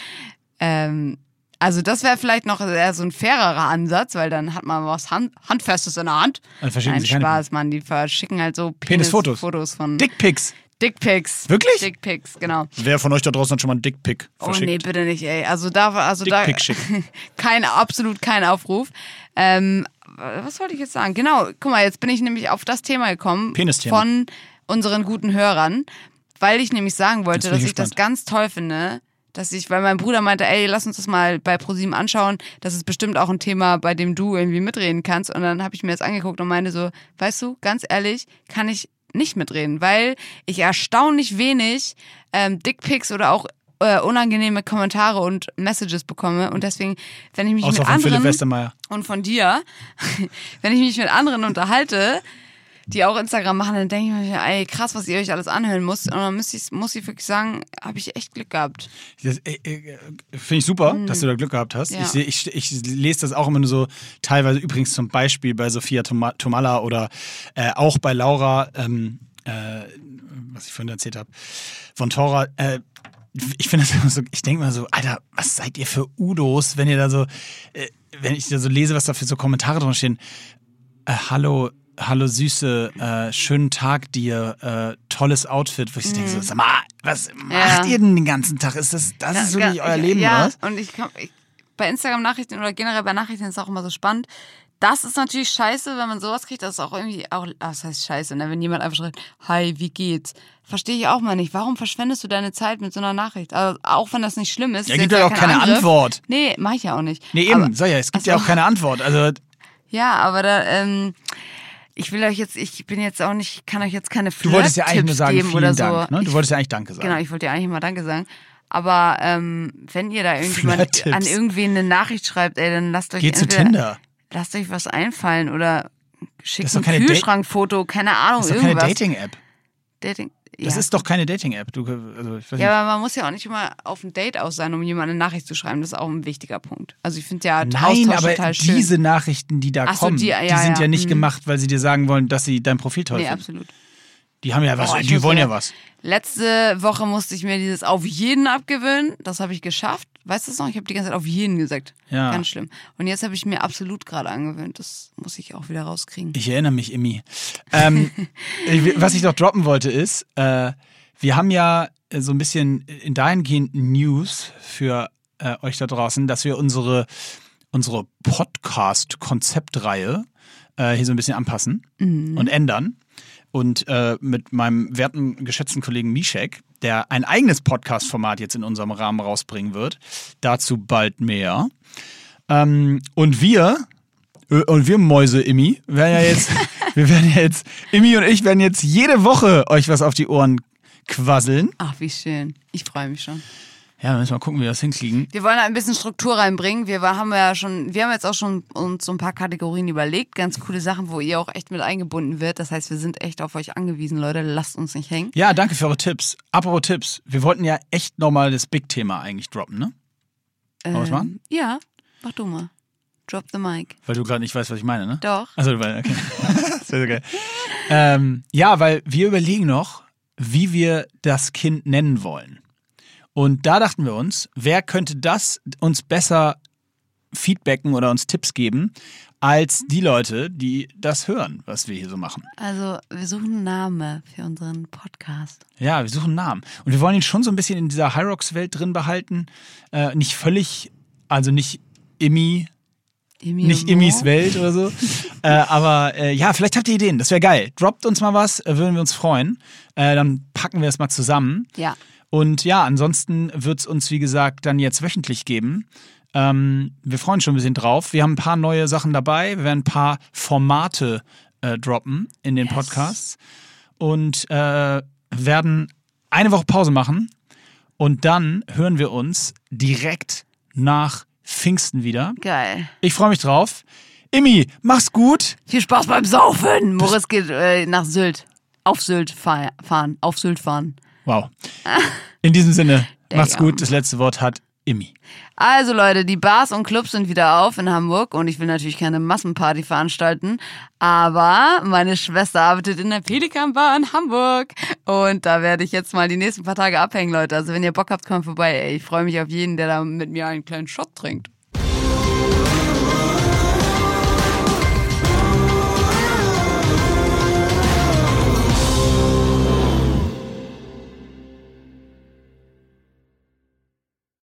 Ähm, also das wäre vielleicht noch eher so ein fairerer Ansatz, weil dann hat man was Hand Handfestes in der Hand. Dann verschicken Nein, Spaß, Mann. Die verschicken halt so Penisfotos. Fotos von Dickpics. Dickpics. Wirklich? Dickpics, genau. Wer von euch da draußen hat schon mal einen Dickpic Oh verschickt? nee, bitte nicht, ey. Also da, also da, <laughs> kein, absolut kein Aufruf. Ähm, was wollte ich jetzt sagen? Genau, guck mal, jetzt bin ich nämlich auf das Thema gekommen Penisthema. von unseren guten Hörern, weil ich nämlich sagen wollte, dass ich das ganz toll finde, dass ich, weil mein Bruder meinte, ey, lass uns das mal bei ProSieben anschauen, das ist bestimmt auch ein Thema, bei dem du irgendwie mitreden kannst. Und dann habe ich mir das angeguckt und meinte so, weißt du, ganz ehrlich, kann ich nicht mitreden, weil ich erstaunlich wenig ähm, Dickpics oder auch äh, unangenehme Kommentare und Messages bekomme. Und deswegen, wenn ich mich Außer mit anderen und von dir, <laughs> wenn ich mich mit anderen unterhalte, die auch Instagram machen, dann denke ich mir, ey, krass, was ihr euch alles anhören müsst. Und dann muss ich, muss ich wirklich sagen, habe ich echt Glück gehabt. Äh, äh, Finde ich super, dass du da Glück gehabt hast. Ja. Ich, seh- ich, ich lese das auch immer nur so teilweise übrigens zum Beispiel bei Sophia Toma- Tomalla oder äh, auch bei Laura, ähm, äh, was ich vorhin erzählt habe, von Tora. Äh, ich finde das immer so, ich denke mal so, Alter, was seid ihr für Udos, wenn ihr da so, äh, wenn ich da so lese, was da für so Kommentare drin stehen. Äh, hallo, hallo Süße, äh, schönen Tag dir, äh, tolles Outfit, wo ich denke so, sag mal, was macht Mhm. Ja. ihr denn den ganzen Tag? Ist das, das ist wirklich euer Leben, ja, oder was? und ich, komm, ich bei Instagram-Nachrichten oder generell bei Nachrichten ist es auch immer so spannend. Das ist natürlich scheiße, wenn man sowas kriegt. Das ist auch irgendwie auch, ah, das heißt scheiße, ne? wenn jemand einfach schreibt, hi, wie geht's? Verstehe ich auch mal nicht. Warum verschwendest du deine Zeit mit so einer Nachricht? Also, auch wenn das nicht schlimm ist. Ja, gibt ja auch kein keine Angriff. Antwort. Nee, mach ich ja auch nicht. Nee, eben, Aber- sag ja, es gibt Ach so. ja auch keine Antwort. Also, Ja, aber da, ähm, ich will euch jetzt, ich bin jetzt auch nicht, kann euch jetzt keine du wolltest ja eigentlich nur sagen, geben vielen oder Dank. so. Ne? Du wolltest ja eigentlich Danke sagen. Genau, ich wollte dir eigentlich mal Danke sagen. Aber ähm, wenn ihr da irgendjemand an irgendwen eine Nachricht schreibt, ey, dann lasst euch Geh zu entweder- Tinder. lasst euch was einfallen oder schickt ein Kühlschrankfoto, keine Ahnung, Das ist doch keine irgendwas. Dating-App. Dating. Das ja. ist doch keine Dating-App. Also, ja, aber man muss ja auch nicht immer auf ein Date aus sein, um jemandem eine Nachricht zu schreiben. Das ist auch ein wichtiger Punkt. Also ich finde ja Nein, Austausch aber total schön. diese Nachrichten, die da Ach so, kommen, die- die, ja, ja, sind ja nicht mhm. gemacht, weil sie dir sagen wollen, dass sie dein Profil toll Nee, finden. absolut. Die haben ja was, Boah, die wollen ja was. Letzte Woche musste ich mir dieses auf jeden abgewöhnen. Das habe ich geschafft. Weißt du es noch? Ich habe die ganze Zeit auf jeden gesagt. Ja. Ganz schlimm. Und jetzt habe ich mir absolut gerade angewöhnt. Das muss ich auch wieder rauskriegen. Ich erinnere mich, Emmy. Ähm, <laughs> was ich noch droppen wollte ist, äh, wir haben ja so ein bisschen in dahingehend News für äh, euch da draußen, dass wir unsere, unsere Podcast-Konzeptreihe äh, hier so ein bisschen anpassen und ändern. Und äh, mit meinem werten, geschätzten Kollegen Mishek, der ein eigenes Podcast-Format jetzt in unserem Rahmen rausbringen wird. Dazu bald mehr. Ähm, und wir, äh, und wir Mäuse Immi, werden ja jetzt, <laughs> wir werden jetzt, Immi und ich werden jetzt jede Woche euch was auf die Ohren quasseln. Ach, wie schön. Ich freue mich schon. Ja, müssen wir mal gucken, wie wir das hinkriegen. Wir wollen da ein bisschen Struktur reinbringen. Wir war- haben ja schon, wir haben jetzt auch schon uns so ein paar Kategorien überlegt, ganz coole Sachen, wo ihr auch echt mit eingebunden wird. Das heißt, wir sind echt auf euch angewiesen, Leute. Lasst uns nicht hängen. Ja, danke für eure Tipps. Apropos Tipps. Wir wollten ja echt nochmal das Big-Thema eigentlich droppen, ne? Wollen wir was machen? Ähm, Ja, mach du mal. Drop the mic. Weil du gerade nicht weißt, was ich meine, ne? Doch. Also, weil, okay. <laughs> so geil. Ähm, ja, weil wir überlegen noch, wie wir das Kind nennen wollen. Und da dachten wir uns, wer könnte das uns besser feedbacken oder uns Tipps geben, als die Leute, die das hören, was wir hier so machen. Also, wir suchen einen Namen für unseren Podcast. Ja, wir suchen einen Namen. Und wir wollen ihn schon so ein bisschen in dieser Hyrox-Welt drin behalten. Äh, nicht völlig, also nicht Immi, Imi nicht Immis. Welt oder so. <laughs> äh, aber äh, ja, vielleicht habt ihr Ideen. Das wäre geil. Droppt uns mal was, äh, würden wir uns freuen. Äh, dann packen wir es mal zusammen. Ja. Und ja, ansonsten wird es uns, wie gesagt, dann jetzt wöchentlich geben. Ähm, wir freuen uns schon ein bisschen drauf. Wir haben ein paar neue Sachen dabei. Wir werden ein paar Formate äh, droppen in den Podcasts und äh, werden eine Woche Pause machen. Und dann hören wir uns direkt nach Pfingsten wieder. Geil. Ich freue mich drauf. Immi, mach's gut. Viel Spaß beim Saufen. Moritz geht äh, nach Sylt. Auf Sylt fahr fahren. Auf Sylt fahren. Wow. In diesem Sinne, <laughs> macht's gut. Das letzte Wort hat Immi. Also Leute, die Bars und Clubs sind wieder auf in Hamburg und ich will natürlich keine Massenparty veranstalten, aber meine Schwester arbeitet in der Pelikan Bar in Hamburg und da werde ich jetzt mal die nächsten paar Tage abhängen, Leute. Also wenn ihr Bock habt, kommt vorbei. Ey, ich freue mich auf jeden, der da mit mir einen kleinen Shot trinkt.